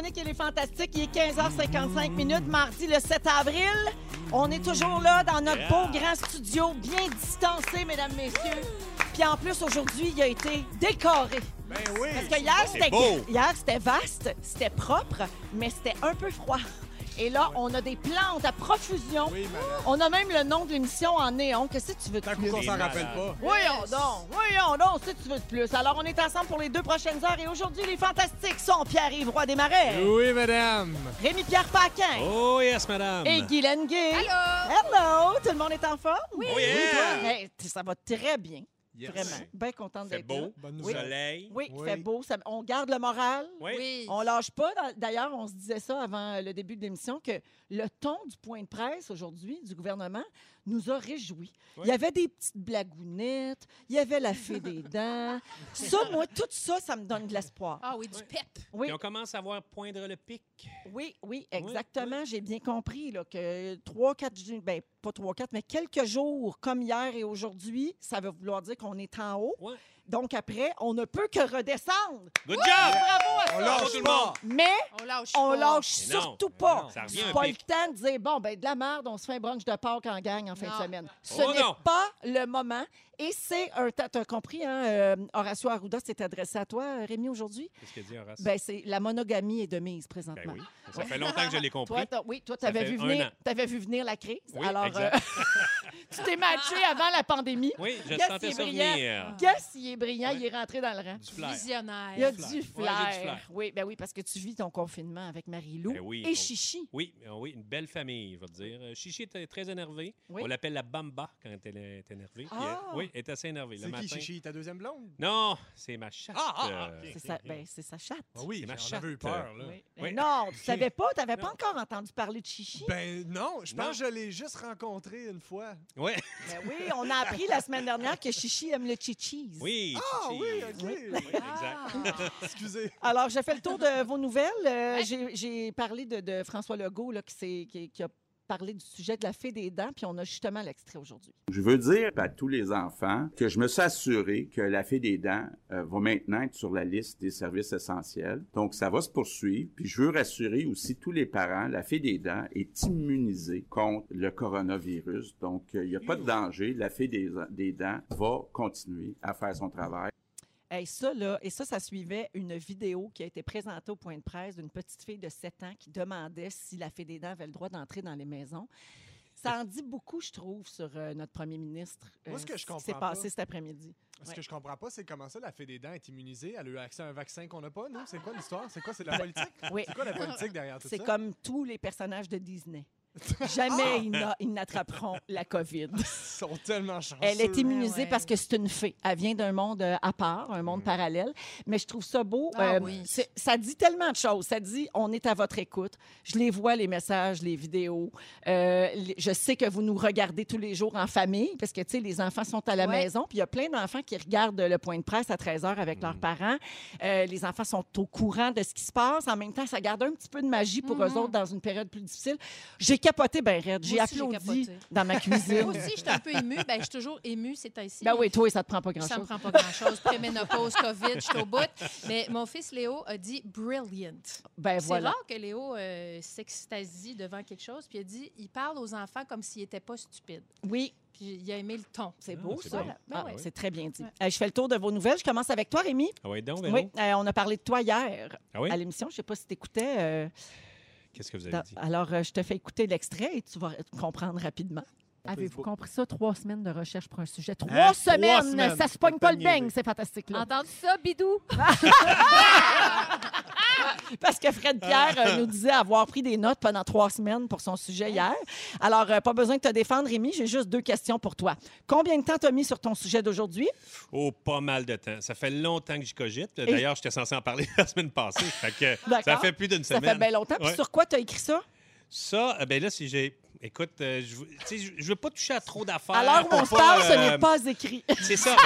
Véronique et les Fantastiques. Il est 15h55 minutes, mardi le 7 avril. On est toujours là dans notre beau grand studio, bien distancé, mesdames, messieurs. Puis en plus, aujourd'hui, il a été décoré. Ben oui. Parce que hier, c'était beau. hier, c'était vaste, c'était propre, mais c'était un peu froid. Et là, on a des plantes à profusion. Oui, madame. On a même le nom de l'émission en néon. Qu'est-ce que tu veux de Tant plus? qu'on s'en rappelle pas. Voyons donc, voyons donc, si tu veux de plus. Alors, on est ensemble pour les deux prochaines heures et aujourd'hui, les fantastiques sont Pierre-Yves Roy Desmarais, Oui, madame. Rémi-Pierre Paquin Oh, yes, madame. et Guy Lenguet. Hello! Hello! Tout le monde est en forme? Oui! Oh, yeah. Hey, t- ça va très bien, Yes. vraiment. Bien contente d'être là. beau, Bonne Oui. nouvelle. soleil. Oui, il Oui. fait beau. ça- on garde le moral. Oui. On lâche pas. Dans- D'ailleurs, on se disait ça avant euh, le début de l'émission que le ton du point de presse aujourd'hui du gouvernement nous a réjouis. Oui. Il y avait des petites blagounettes, il y avait la fée des dents. Ça, moi, tout ça, ça me donne de l'espoir. Ah oui, du pep. Oui, Puis on commence à voir poindre le pic. oui, oui, exactement. J'ai bien compris là, que trois, quatre jours, ben, pas trois, quatre, mais quelques jours comme hier et aujourd'hui, ça veut vouloir dire qu'on est en haut. Donc après, on ne peut que redescendre. Good Bravo job! à On ça. Bravo lâche tout le pas. monde! Mais On lâche on lâche surtout pas. non, ça revient C'est un pas pic. le temps de dire, bon, ben de la merde, on se fait un brunch de Pâques en gang en fin Non. de semaine. Ce Oh n'est non. pas le moment. Et c'est un... T'as t'as compris, hein? euh, Horacio Arruda s'est adressé à toi, Rémi, aujourd'hui? Qu'est-ce qu'il dit, Horace? Ben, c'est la monogamie est de mise Ben présentement. oui. Ça fait longtemps que je l'ai compris. Toi, t'as- oui, toi, tu avais fait vu, un venir, an. t'avais vu venir la crise. Oui, Alors, exact. euh, tu t'es matché avant la pandémie. Oui, je il sentais est ça brillant. venir. Guess, il est brillant, Ouais. il est rentré dans le rang. Du flair. Visionnaire. Il y a du flair. du flair. Oui, ben oui, parce que tu vis ton confinement avec Marie-Lou Ben oui, et on- Chichi. Oui, euh, oui, une belle famille, je vais te dire. Euh, Chichi était très énervée. Oui. On l'appelle la Bamba quand elle est énervée. Ah! euh, oui, elle est assez énervée. Le C'est matin. qui, Chichi? Ta deuxième blonde? Non, c'est ma chatte. Ah, ah, ah. C'est sa, ben, c'est sa chatte. Ah oui, ma chatte, eu peur, là. Oui. Oui. Non, tu savais pas, tu n'avais pas encore entendu parler de Chichi? Ben non, je pense Non. que je l'ai juste rencontré une fois. Ouais. Ben oui, on a appris la semaine dernière que Chichi aime le chichis. Oui, Ah Chichi. oui, OK. Oui, exact. Ah. Excusez. Alors, j'ai fait le tour de vos nouvelles. Euh, j'ai- J'ai parlé de, de François Legault là, qui, s'est- qui- qui a parlé du sujet de la fée des dents, puis on a justement l'extrait aujourd'hui. Je veux dire à tous les enfants que je me suis assuré que la fée des dents euh, va maintenant être sur la liste des services essentiels. Donc, ça va se poursuivre. Puis, je veux rassurer aussi tous les parents, la fée des dents est immunisée contre le coronavirus. Donc, euh, il n'y a pas de danger. La fée des, des dents va continuer à faire son travail. Hey, ça, là, et ça, ça suivait une vidéo qui a été présentée au point de presse d'une petite fille de 7 ans qui demandait si la fée des dents avait le droit d'entrer dans les maisons. Ça en dit beaucoup, je trouve, sur euh, notre premier ministre. Moi, ce que je qui comprends s'est pas- passé cet après-midi. Ce Ouais. que je comprends pas, c'est comment ça, la fée des dents est immunisée. Elle a eu accès à un vaccin qu'on n'a pas, nous? C'est quoi l'histoire? C'est quoi? C'est de la politique? Oui. C'est quoi la politique derrière tout ça? C'est comme tous les personnages de Disney. Jamais ils n'a- ils n'attraperont la COVID. Ils sont tellement chanceux. Elle est immunisée Ouais, ouais. parce que c'est une fée. Elle vient d'un monde euh, à part, un monde parallèle. Mais je trouve ça beau. Ah Euh, oui. c'est- Ça dit tellement de choses. Ça dit, on est à votre écoute. Je les vois, les messages, les vidéos. Euh, les- je sais que vous nous regardez tous les jours en famille parce que, tu sais, les enfants sont à la Ouais. maison. Puis il y a plein d'enfants qui regardent le point de presse à 13 h avec Mm. leurs parents. Euh, les enfants sont au courant de ce qui se passe. En même temps, ça garde un petit peu de magie pour eux Mhm. autres dans une période plus difficile. J'ai capoté, ben raide. J'ai Moi aussi, j'ai applaudi capoté. dans ma cuisine. Moi aussi, j'étais un peu émue. Ben, je suis toujours émue ces temps-ci. Ben oui, toi, ça te prend pas Ça me grand-chose. prend pas grand-chose. Préménopause, COVID, je suis au bout. Mais mon fils Léo a dit brilliant. Ben C'est voilà. rare que Léo euh, s'extasie devant quelque chose. Puis il a dit il parle aux enfants comme s'ils n'étaient pas stupides. Oui, Puis il a aimé le ton. c'est beau, c'est ça. bon. Ah, Ben ouais. C'est très bien dit. Ouais. Euh, je fais le tour de vos nouvelles. Je commence avec toi, Rémi. Ah oui, donc, Véro? Oui, euh, on a parlé de toi hier Ah oui? à l'émission. Je ne sais pas si tu écoutais. Qu'est-ce que vous avez dit? alors, euh, je te fais écouter l'extrait et tu vas comprendre rapidement. Avez-vous compris ça? Trois semaines de recherche pour un sujet? Trois Hein? Trois semaines! Ça se pogne pas le beigne, c'est fantastique. Là. Entendu ça, bidou? Parce que Fred Pierre euh, nous disait avoir pris des notes pendant trois semaines pour son sujet hier. Alors, euh, pas besoin de te défendre, Rémi. J'ai juste deux questions pour toi. Combien de temps t'as mis sur ton sujet d'aujourd'hui? Oh, pas mal de temps. Ça fait longtemps que j'y cogite. D'ailleurs, j'étais censé en parler la semaine passée. Fait que ça fait plus d'une Ça semaine. fait bien longtemps. Puis Ouais. sur quoi t'as écrit ça? Ça, euh, ben là, si j'ai. Écoute, euh, je je veux pas toucher à trop d'affaires. À l'heure où pour on se parle, ce euh, n'est pas écrit. C'est ça.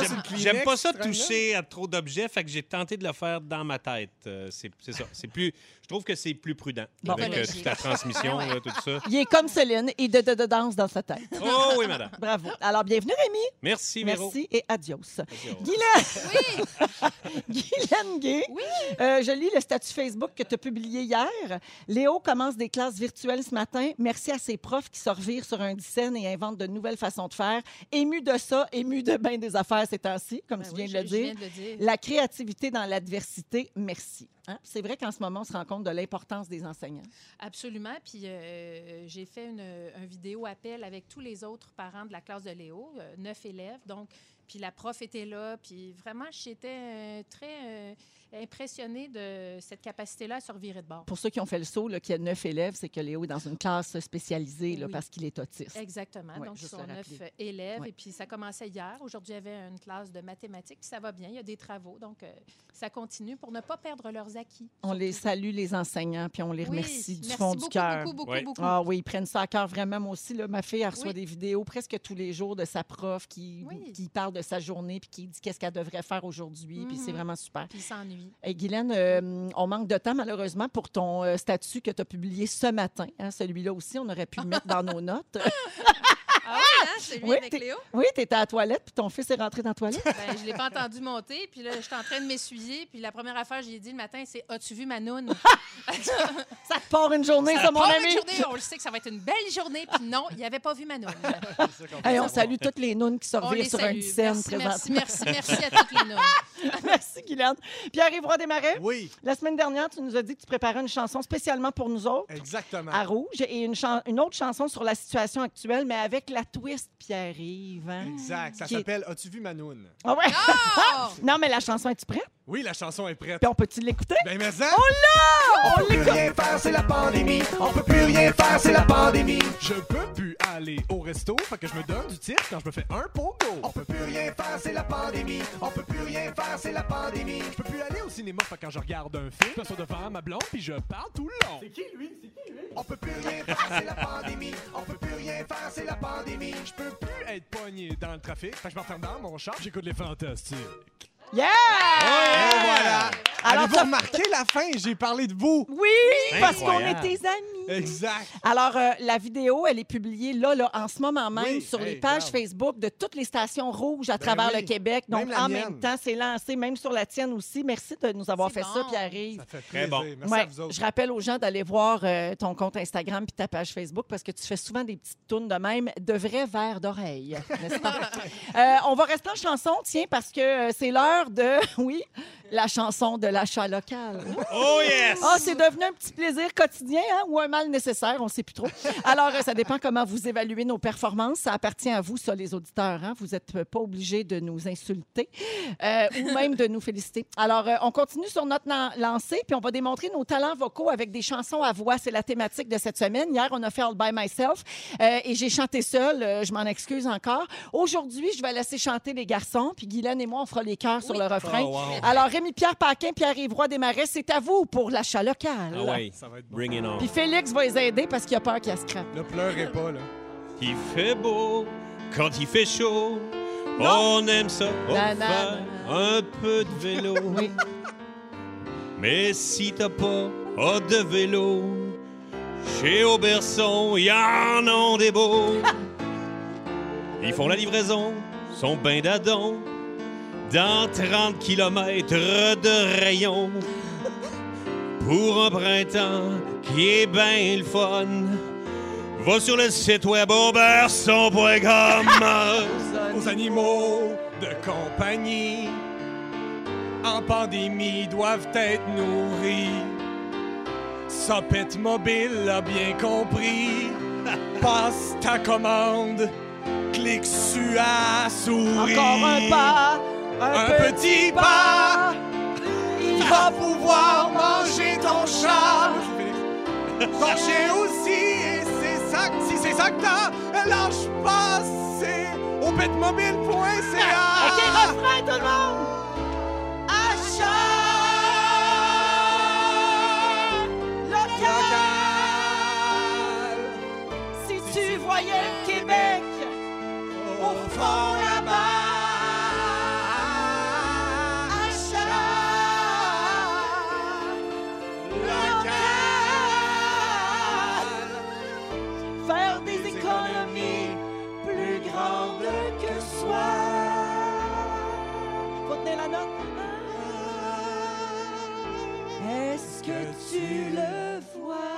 mais j'aime- pas ça toucher à trop d'objets, fait que j'ai tenté de le faire dans ma tête. Euh, c'est ça. C'est plus. Je trouve que c'est plus prudent Bon. avec euh, toute la transmission, là, tout ça. Il est comme Céline et de, de, de danse dans sa tête. Oh oui, madame. Bravo. Alors, bienvenue, Rémi. Merci, Véro. Merci et adios. Adios. Guylaine! Guylaine Gay. Oui. Euh, je lis le statut Facebook que tu as publié hier. Léo commence des classes virtuelles ce matin. Merci à ses profs qui se revirent sur un scène et inventent de nouvelles façons de faire. Ému de ça, ému de bien des affaires ces temps-ci, comme Ben tu oui, viens de le dire. viens de le dire. La créativité dans l'adversité, merci. Hein? C'est vrai qu'en ce moment, on se rend compte de l'importance des enseignants. Absolument. Puis euh, j'ai fait une, un vidéo appel avec tous les autres parents de la classe de Léo, euh, neuf élèves. Donc, puis la prof était là. Puis vraiment, j'étais euh, très impressionnée de cette capacité-là à se revirer de bord. Pour ceux qui ont fait le saut, là, qu'il y a neuf élèves, c'est que Léo est dans une classe spécialisée là, Oui. parce qu'il est autiste. Exactement. Ouais, Donc, ils sont neuf élèves. Ouais. Et puis, ça commençait hier. Aujourd'hui, il y avait une classe de mathématiques. Puis ça va bien. Il y a des travaux. Donc, euh, ça continue pour ne pas perdre leurs acquis. On les salue, les enseignants, puis on les Oui, remercie du merci fond beaucoup, du cœur. Beaucoup, beaucoup, Oui. beaucoup. Ah oui, ils prennent ça à cœur vraiment. Moi aussi, là, ma fille, elle reçoit Oui. des vidéos presque tous les jours de sa prof qui, Oui. qui parle de sa journée puis qui dit qu'est-ce qu'elle devrait faire aujourd'hui. Puis c'est Mhm. vraiment super. Puis ils s'ennuient. Guylaine, euh, on manque de temps malheureusement pour ton euh, statut que tu as publié ce matin. hein. Celui-là aussi, on aurait pu le mettre dans nos notes. Ah oui, hein? Celui Oui, avec t'es- Léo? Oui, tu étais à la toilette puis ton fils est rentré dans la toilette? Ben, je l'ai pas entendu monter. Puis là, j'étais en train de m'essuyer. Puis la première affaire que j'ai dit le matin, c'est As-tu vu ma noune? Ça te part une journée, ça, mon Pas ami. une journée, on le sait que ça va être une belle journée. Puis non, il avait pas vu ma noune. Hey, on salue toutes les nounes qui revirent les sur une scène merci, merci, merci, merci à toutes les nounes. Merci, Guylaine. Pierre-Yves Roy Desmarais, Oui, la semaine dernière, tu nous as dit que tu préparais une chanson spécialement pour nous autres. exactement. à Rouge et une, chan- une autre chanson sur la situation actuelle, mais avec la twist Pierre-Yves. hein? Exact. Ça Qui est- s'appelle As-tu vu Manoun? Ah ouais? Oh! non, mais la chanson, es-tu prête? Oui, la chanson est prête. Puis on peut-tu l'écouter? Ben, mais ça, On peut plus rien faire, c'est la pandémie. On peut plus rien faire, c'est la pandémie. je peux plus aller au resto, fait que je me donne du tir quand je me fais un pogo. On peut plus rien faire, c'est la pandémie. On peut plus rien faire, c'est la pandémie. Je peux plus aller au cinéma, fait que quand je regarde un film, je m'assois devant ma blonde puis je parle tout le long. On peut plus rien faire, c'est la pandémie. On peut plus rien faire, c'est la pandémie. Je peux plus être pogné dans le trafic, fait que je m'enferme dans mon char, j'écoute les fantastiques. Yeah! Et voilà! Alors, Avez-vous remarqué la fin? J'ai parlé de vous. Oui, parce qu'on est tes amis. Exact. Alors, euh, la vidéo, elle est publiée là, là, en ce moment même Oui, sur les pages regarde. Facebook de toutes les stations rouges à Ben travers oui, le Québec. Donc, même en mienne. même temps, c'est lancé, même sur la tienne aussi. Merci de nous avoir fait ça. Pierre-Yves. Ça fait Très bon. Merci Ouais, à vous autres. je rappelle aux gens d'aller voir euh, ton compte Instagram puis ta page Facebook parce que tu fais souvent des petites tunes de même, de vrais vers d'oreille, n'est-ce pas? Euh, on va rester en chanson, tiens, parce que c'est l'heure de, oui, la chanson de l'achat local. Oh yes! Ah, c'est devenu un petit plaisir quotidien hein, ou un mal nécessaire, on ne sait plus trop. Alors, euh, ça dépend comment vous évaluez nos performances. Ça appartient à vous, ça, les auditeurs. hein. Vous n'êtes pas obligés de nous insulter euh, ou même de nous féliciter. Alors, euh, on continue sur notre lan- lancée, puis on va démontrer nos talents vocaux avec des chansons à voix. C'est la thématique de cette semaine. Hier, on a fait All By Myself euh, et j'ai chanté seule. Euh, je m'en excuse encore. Aujourd'hui, je vais laisser chanter les garçons, puis Guylaine et moi, on fera les chœurs sur le refrain. Oh, wow. Alors, Rémi-Pierre Paquin, Pierre-Yves Roy Desmarais, c'est à vous pour l'achat local. Ah ouais, Ça va être bon. bring on. Puis Félix va les aider parce qu'il a peur qu'il a scrap. Ne pleurez pas, là. Il fait beau quand il fait chaud. On aime ça, un peu de vélo. Mais si t'as pas de vélo, chez Auberson, y en ont des beaux. Ils font la livraison, sont ben d'adon, dans 30 kilomètres de rayon. Pour un printemps qui est ben le fun, va sur le site web auberson.com. Aux animaux de compagnie, en pandémie, doivent être nourris. Sopette mobile a bien compris Passe ta commande, clique sur à souris. Encore un pas, un, petit pas. Il va pouvoir manger ton chat. Ton chien aussi, et c'est ça, si c'est ça que t'as, lâche pas, c'est au petmobile.ca. OK, refrain, tout le monde! Achat tu le vois?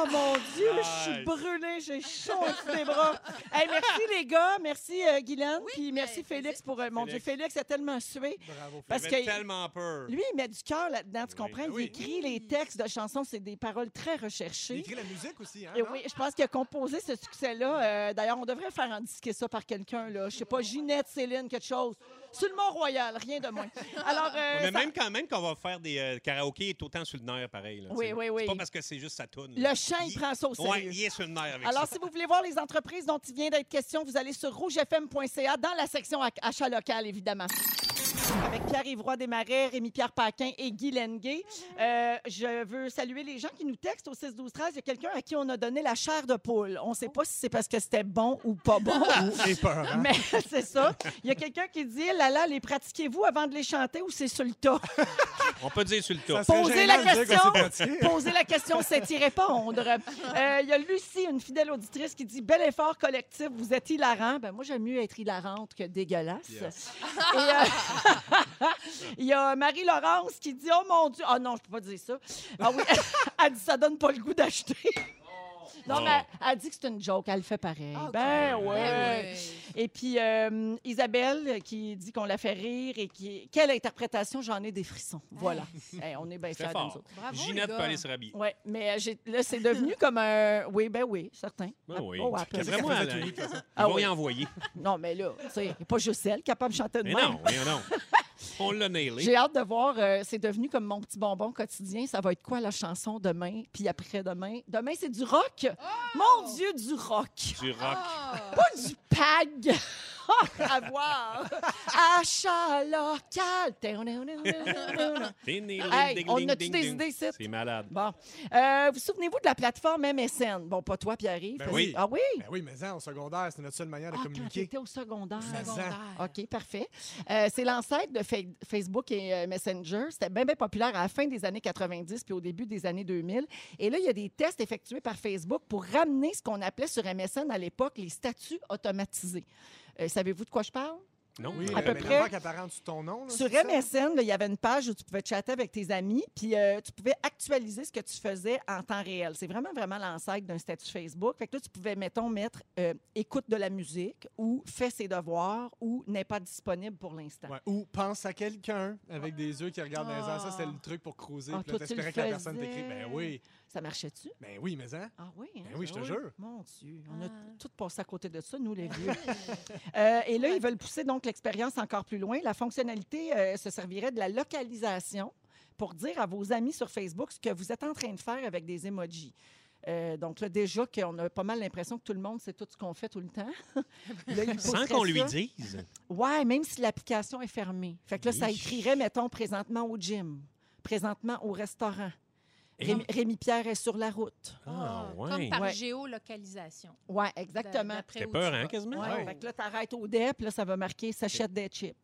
Oh mon Dieu, je suis brûlée, j'ai chaud entre les bras. Hey, merci les gars, merci euh, Guylaine, Oui, puis merci ben, Félix pour euh, mon Félix. Dieu, Félix a tellement sué Bravo. parce J'avais que tellement peur. lui il met du cœur là-dedans, tu Oui, comprends? Il oui. écrit les textes de chansons, c'est des paroles très Il recherchées. écrit la musique aussi, hein? Et non? oui, je pense qu'il a composé ce succès-là. Euh, D'ailleurs, on devrait faire en disquer ça par quelqu'un, là. Je sais pas, Ginette, Céline, quelque chose. Sur le Mont-Royal, rien de moins. Alors, euh, mais ça- même quand même qu'on va faire des euh, karaokés, est autant sur le nerf pareil. là, Oui, oui, oui. C'est pas parce que c'est juste sa toune. le chant, il prend ça au Ouais, sérieux. il est sur le nerf avec Alors, ça. si vous voulez voir les entreprises dont il vient d'être question, vous allez sur rougefm.ca dans la section ac- achat local, évidemment. Avec Pierre-Yves Roy Desmarais, Rémi-Pierre Paquin et Guy Lenguet. Euh, je veux saluer les gens qui nous textent au 6 12 13 Il y a quelqu'un à qui on a donné la chair de poule. On ne sait pas si c'est parce que c'était bon ou pas bon. J'ai peur, hein? Mais c'est ça. Il y a quelqu'un qui dit là là, les pratiquez-vous avant de les chanter ou c'est sur le tas? On peut dire sur le tas. gênant la que question. Posez la question, c'est y répondre. Euh, Il y a Lucie, une fidèle auditrice, qui dit Bel effort collectif, vous êtes hilarant. Ben, moi, j'aime mieux être hilarante que dégueulasse. Yes. Et, euh, Il y a Marie-Laurence qui dit Oh mon Dieu. Ah non, je peux pas dire ça. Ah oui, elle dit Ça donne pas le goût d'acheter. Non, Oh. mais elle, elle dit que c'est une joke. Elle le fait pareil. Ah, Ben ok. ouais. Et puis euh, Isabelle qui dit qu'on la fait rire et qui. Quelle interprétation, j'en ai des frissons. Voilà. Hey, on est bien fiers de nous autres. Bravo, Ginette peut aller se rhabiller. Oui, mais euh, j'ai- là, c'est devenu comme un. Oui, ben oui, certain. Ben oui. Oh, moi, faisait là, tout ils. Ah vont oui. y envoyer. Non, mais là, a pas juste elle capable de chanter de Mais même. non, voyons non. On l'a nailé. J'ai hâte de voir. euh, c'est devenu comme mon petit bonbon quotidien. Ça va être quoi la chanson demain, puis après-demain? Demain, c'est du rock. Mon Dieu, du rock. Du rock. Ah! Pas du pag. à voir. Achat local. Hey, on a-tu des idées ici? C'est malade. Bon. Euh, vous souvenez-vous de la plateforme MSN? Bon, pas toi, Pierre-Yves. Ben oui. Ah oui? Ben oui, mais ça, au secondaire, c'est notre seule manière de Ah, quand communiquer. t'étais au secondaire. Secondaire. OK, parfait. Euh, c'est l'ancêtre de Fa- Facebook et euh, Messenger. C'était bien, bien populaire à la fin des années 90 puis au début des années 2000. Et là, il y a des tests effectués par Facebook pour ramener ce qu'on appelait sur MSN à l'époque les statuts automatisés. Euh, Savez-vous de quoi je parle? Non? Oui, À euh, peu près. sur ton nom. là, Sur c'est? MSN, il y avait une page où tu pouvais chatter avec tes amis, puis euh, tu pouvais actualiser ce que tu faisais en temps réel. C'est vraiment, vraiment l'ancêtre d'un statut Facebook. Fait que là, tu pouvais, mettons, mettre euh, écoute de la musique ou fais ses devoirs ou n'est pas disponible pour l'instant. Ouais, Ou pense à quelqu'un avec des yeux qui regardent dans les airs. Ça, c'était le truc pour cruiser. Ah, puis là, toi, tu le t'espérais que la personne t'écrit. Ben oui. Ça marchait-tu? Ben oui, mais hein? Ah oui, hein? Ben oui, je te Ah jure. Mon Dieu, on a Ah. tout passé à côté de ça, nous, les vieux. Euh, et là, ils veulent pousser donc l'expérience encore plus loin. La fonctionnalité euh, se servirait de la localisation pour dire à vos amis sur Facebook ce que vous êtes en train de faire avec des emojis. Euh, donc là, déjà qu'on a pas mal l'impression que tout le monde sait tout ce qu'on fait tout le temps. Là, Sans qu'on lui dise. Ouais, même si l'application est fermée. Fait que là, ça écrirait, mettons, présentement au gym, présentement au restaurant. Rémi, Rémi Pierre est sur la route. Ah, ouais. Comme par Ouais. géolocalisation. Ouais, d'a- exactement. où peur, hein, quasiment? Ouais, Ouais. Fait que là, t'arrêtes au DEP, là, ça va marquer s'achète des chips.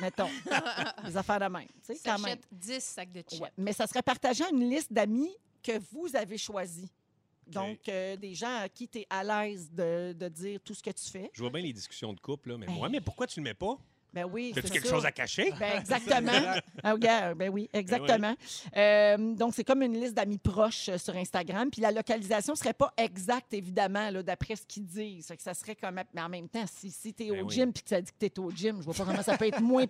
Mettons. Des affaires de même. Tu sais, quand même. S'achète 10 sacs de chips. Ouais. Mais ça serait partagé à une liste d'amis que vous avez choisis. Donc, euh, des gens à qui tu es à l'aise de, de dire tout ce que tu fais. Je vois bien les discussions de couple, là, mais Ben- moi, mais pourquoi tu le mets pas? Ben oui, c'est quelque ça. chose à cacher? Ben, exactement. Ah, regarde, ben oui, exactement. Euh, donc, c'est comme une liste d'amis proches euh, sur Instagram. Puis la localisation ne serait pas exacte, évidemment, là, d'après ce qu'ils disent. Fait que ça serait comme. Mais en même temps, si, si tu es Ben au oui. gym puis que ça dit que tu es au gym, je vois pas comment ça peut être moins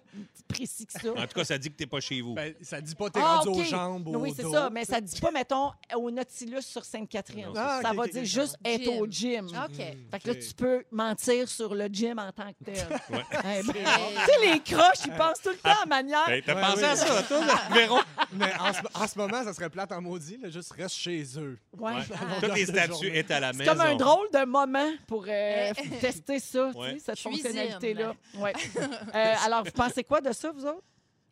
précis que ça. En tout cas, ça dit que t'es pas chez vous. Ben, ça dit pas t'es Ah, rendu OK. aux jambes, au Oui, c'est ça, mais ça dit pas, mettons, au Nautilus sur Sainte-Catherine. Ah, ça va dire juste ça être au gym. OK. Fait que là, tu peux mentir sur le gym en tant que tel. Ouais. Eh ben, tu sais, les croches, ils pensent tout le temps à manière. Hey, T'as Ouais, pensé oui. à ça, toi, là, Véron? Mais en ce, en ce moment, ça serait plate en maudit, là, juste reste chez eux. Ouais. Les journée. est à la C'est maison. comme un drôle de moment pour euh, tester ça, tu Ouais. sais, cette Cuisine. fonctionnalité-là. Ouais. Euh, alors, vous pensez quoi de ça, vous autres?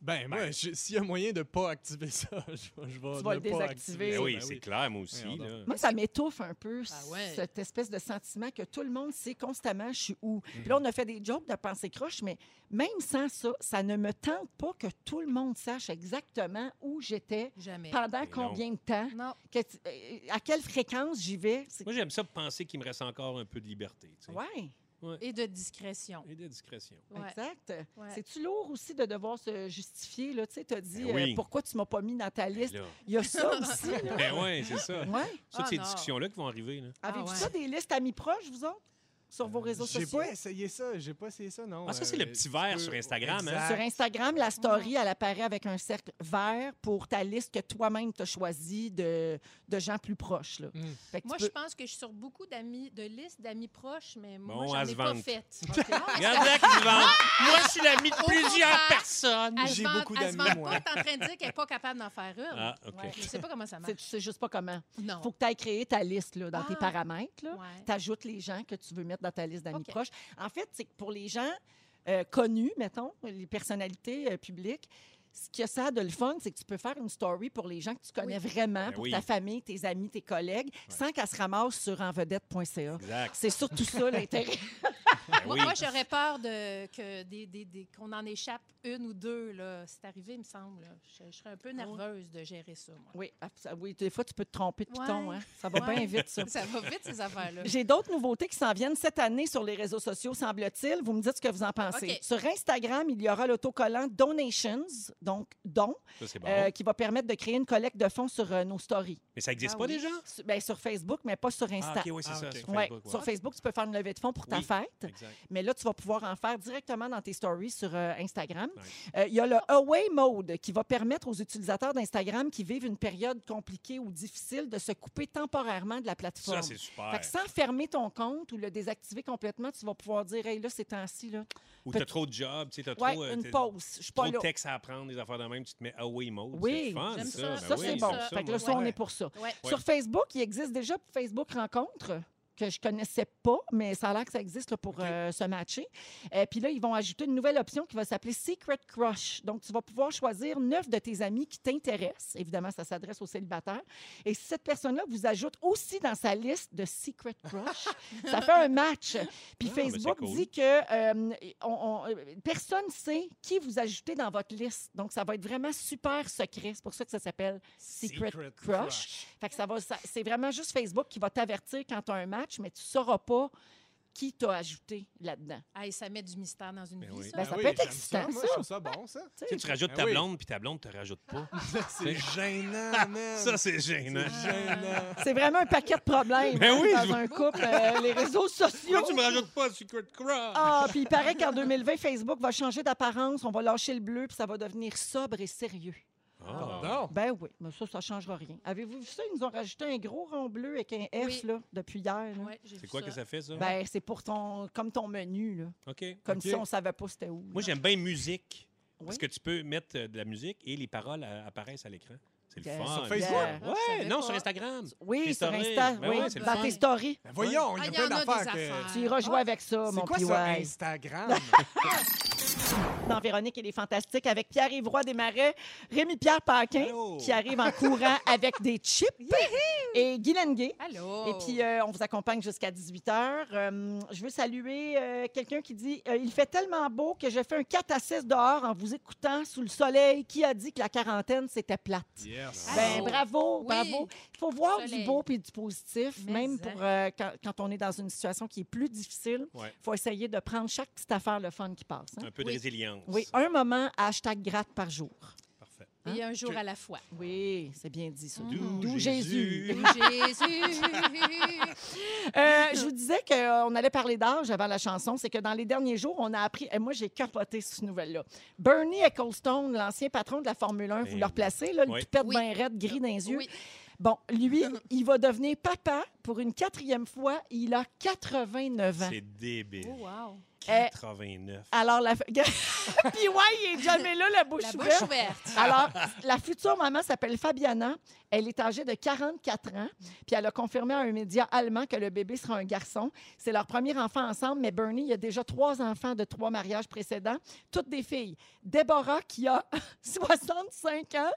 Ben, moi, s'il y a moyen de pas activer ça, je, vais- je vais Tu vas ne le pas désactiver. activer Ben ça. oui, Ben c'est clair, moi aussi. Là. Moi, ça m'étouffe un peu, Ah ouais. cette espèce de sentiment que tout le monde sait constamment je suis où. Puis Mhm. là, on a fait des jokes de pensée croche, mais même sans ça, ça ne me tente pas que tout le monde sache exactement où j'étais pendant Mais non. combien de temps, Non. que tu- euh, à quelle fréquence j'y vais. Moi, j'aime ça penser qu'il me reste encore un peu de liberté. tu sais. Ouais, Et de discrétion. Et de discrétion. Ouais. exact. Ouais. C'est-tu lourd aussi de devoir se justifier? là? Tu sais, as dit Ben oui. euh, pourquoi tu m'as pas mis dans ta liste. Là. Il y a ça aussi. là. Ben oui, c'est ça. Ouais. C'est toutes Ah, ces discussions-là qui vont arriver. Avez-vous Ah ouais. ça des listes amis proches, vous autres, sur vos réseaux J'ai sociaux? pas essayé ça, j'ai pas essayé ça, non. Ah, ça, c'est le petit tu vert sur Instagram, hein? Sur Instagram, la story, elle apparaît avec un cercle vert pour ta liste que toi-même t'as choisi de, de gens plus proches. Là. Mm. Fait que Moi, je pense que je suis sur beaucoup d'amis, de listes d'amis proches, mais Bon, moi, elle j'en ai pas vante. fait. Regarde là qui vante. Moi, je suis l'ami de plusieurs personnes. Elle J'ai beaucoup elle d'amis, moi. pas, t'es en train de dire qu'elle n'est pas capable d'en faire une. Ah, OK. Ouais. Je sais pas comment ça marche. tu sais juste pas comment. Non. Il faut que tu ailles créer ta liste là, dans tes Ah. paramètres. Ouais. Tu ajoutes les gens que tu veux mettre dans ta liste d'amis proches. En fait, c'est que pour les gens euh, connus, mettons, les personnalités euh, publiques, ce qu'il y a ça de le fun, c'est que tu peux faire une story pour les gens que tu connais vraiment, Ben pour oui. ta famille, tes amis, tes collègues, sans qu'elle se ramasse sur envedette.ca. C'est surtout ça l'intérêt. Moi, oui. moi, j'aurais peur de, que des, des- des- qu'on en échappe une ou deux. Là. C'est arrivé, il me semble. là. Je, je serais un peu nerveuse de gérer ça. Moi. Oui, oui, des fois, tu peux te tromper de piton. Ouais. Hein? Ça va Ouais. bien vite, ça. Ça va vite, ces affaires-là. J'ai d'autres nouveautés qui s'en viennent cette année sur les réseaux sociaux, semble-t-il. Vous me dites ce que vous en pensez. Sur Instagram, il y aura l'autocollant Donations, donc don, Ça, c'est bon. euh, qui va permettre de créer une collecte de fonds sur euh, nos stories. Mais ça n'existe Ah pas oui. déjà? Sur, ben, sur Facebook, mais pas sur Insta. Ah, OK, oui, c'est Ah, ça. Sur Ouais, Facebook. ouais. Sur Facebook, tu peux faire une levée de fonds pour ta Oui. fête. Exact. Mais là, tu vas pouvoir en faire directement dans tes stories sur euh, Instagram. Ouais. Euh, Il y a le Away Mode qui va permettre aux utilisateurs d'Instagram qui vivent une période compliquée ou difficile de se couper temporairement de la plateforme. Ça, c'est super. Fait que sans fermer ton compte ou le désactiver complètement, tu vas pouvoir dire Hey, là, ces temps-ci, là. Ou Peut- t'as trop de jobs, tu sais, t'as Ouais, trop... euh, une pause. Je suis pas Trop de textes à apprendre, des affaires de même, tu te mets away mode. Oui, c'est fun, j'aime ça. ça. Ben Ça, oui, c'est bon. ça, Fait que là, ça, on est pour ça. Ouais. Sur Facebook, il existe déjà Facebook Rencontre que je connaissais pas, mais ça a l'air que ça existe là, pour euh, se matcher. Euh, Puis là, ils vont ajouter une nouvelle option qui va s'appeler Secret Crush. Donc, tu vas pouvoir choisir neuf de tes amis qui t'intéressent. Évidemment, ça s'adresse aux célibataires. Et si cette personne-là vous ajoute aussi dans sa liste de Secret Crush, ça fait un match. Puis Ah, Facebook cool. dit que euh, on- on- euh, personne sait qui vous ajoutez dans votre liste. Donc, ça va être vraiment super secret. C'est pour ça que ça s'appelle Secret, Secret Crush. Crush. Fait que ça va, c'est vraiment juste Facebook qui va t'avertir quand tu as un match, mais tu ne sauras pas qui t'a ajouté là-dedans. Hey, ça met du mystère dans une Ben vie, oui. ça. Ben, ça oui, peut être j'aime excitant, Moi, ça. je trouve ça bon, ça. Tu Tu sais, tu rajoutes Ben ta oui. blonde, puis ta blonde te rajoute pas. C'est gênant, man. ça, c'est gênant. C'est vraiment un paquet de problèmes Ben hein, oui, dans je- un couple. euh, les réseaux sociaux. Pourquoi tu me rajoutes pas Secret Crush? Ah, puis il paraît qu'en 2020, Facebook va changer d'apparence. On va lâcher le bleu, puis ça va devenir sobre et sérieux. Ah. Non. Ben oui, mais ça, ça ne changera rien. Avez-vous vu ça? Ils nous ont rajouté un gros rond bleu avec un Oui. là, depuis hier. là. Ouais, j'ai C'est vu quoi ça. que ça fait, ça? Ben, c'est pour ton, comme ton menu, là. OK. Comme OK. si on savait pas c'était où. Moi, j'aime bien musique. Parce Oui. que tu peux mettre euh, de la musique et les paroles euh, apparaissent à l'écran. C'est le Yeah. fun. Sur Facebook? Yeah. Ah, je Ouais, savais non, pas. sur Instagram. Oui, sur stories. Insta, Ben oui, ouais, c'est le dans fun. tes stories. Ben voyons, il Ah, y a il y plein en a des d'affaires que... affaires. Tu iras jouer avec ça, C'est mon quoi petit ça, ouais. Instagram? dans Véronique et les Fantastiques avec Pierre-Yves Roy Desmarais, Rémi-Pierre Paquin, Allô? qui arrive en courant avec des chips, et Guy Lenguet. Allô? Et puis, euh, on vous accompagne jusqu'à 18 h. je veux saluer euh, quelqu'un qui dit euh, Il fait tellement beau que j'ai fait un 4 à 6 dehors en vous écoutant sous le soleil. Qui a dit que la quarantaine, c'était plate? Yes. Ben, bravo, Oui. bravo. Il faut voir Soleil. du beau puis du positif, Mais même hein? pour euh, quand, quand on est dans une situation qui est plus difficile. Il Ouais. faut essayer de prendre chaque petite affaire le fun qui passe. hein? Un peu de Oui. résilience. Oui, un moment, hashtag gratte par jour. Parfait. Et un jour à la fois. Oui, c'est bien dit ça. D'où Jésus. Jésus. Euh, je vous disais qu'on allait parler d'âge avant la chanson. C'est que dans les derniers jours, on a appris. Et moi, j'ai capoté sur cette nouvelle-là. Bernie Ecclestone, l'ancien patron de la Formule 1, vous Ben le replacez, là, le oui. toupette Oui. bien raide, gris dans les yeux. Oui. Bon, lui, il va devenir papa pour une quatrième fois. Il a 89 ans. C'est débile. Oh, wow. Eh, 89. Alors, la... Puis ouais, il est jamais là, la bouche La ouverte. bouche ouverte. Alors, la future maman s'appelle Fabiana. Elle est âgée de 44 ans. Puis elle a confirmé à un média allemand que le bébé sera un garçon. C'est leur premier enfant ensemble, mais Bernie, il y a déjà trois enfants de trois mariages précédents, toutes des filles. Déborah, qui a 65 ans,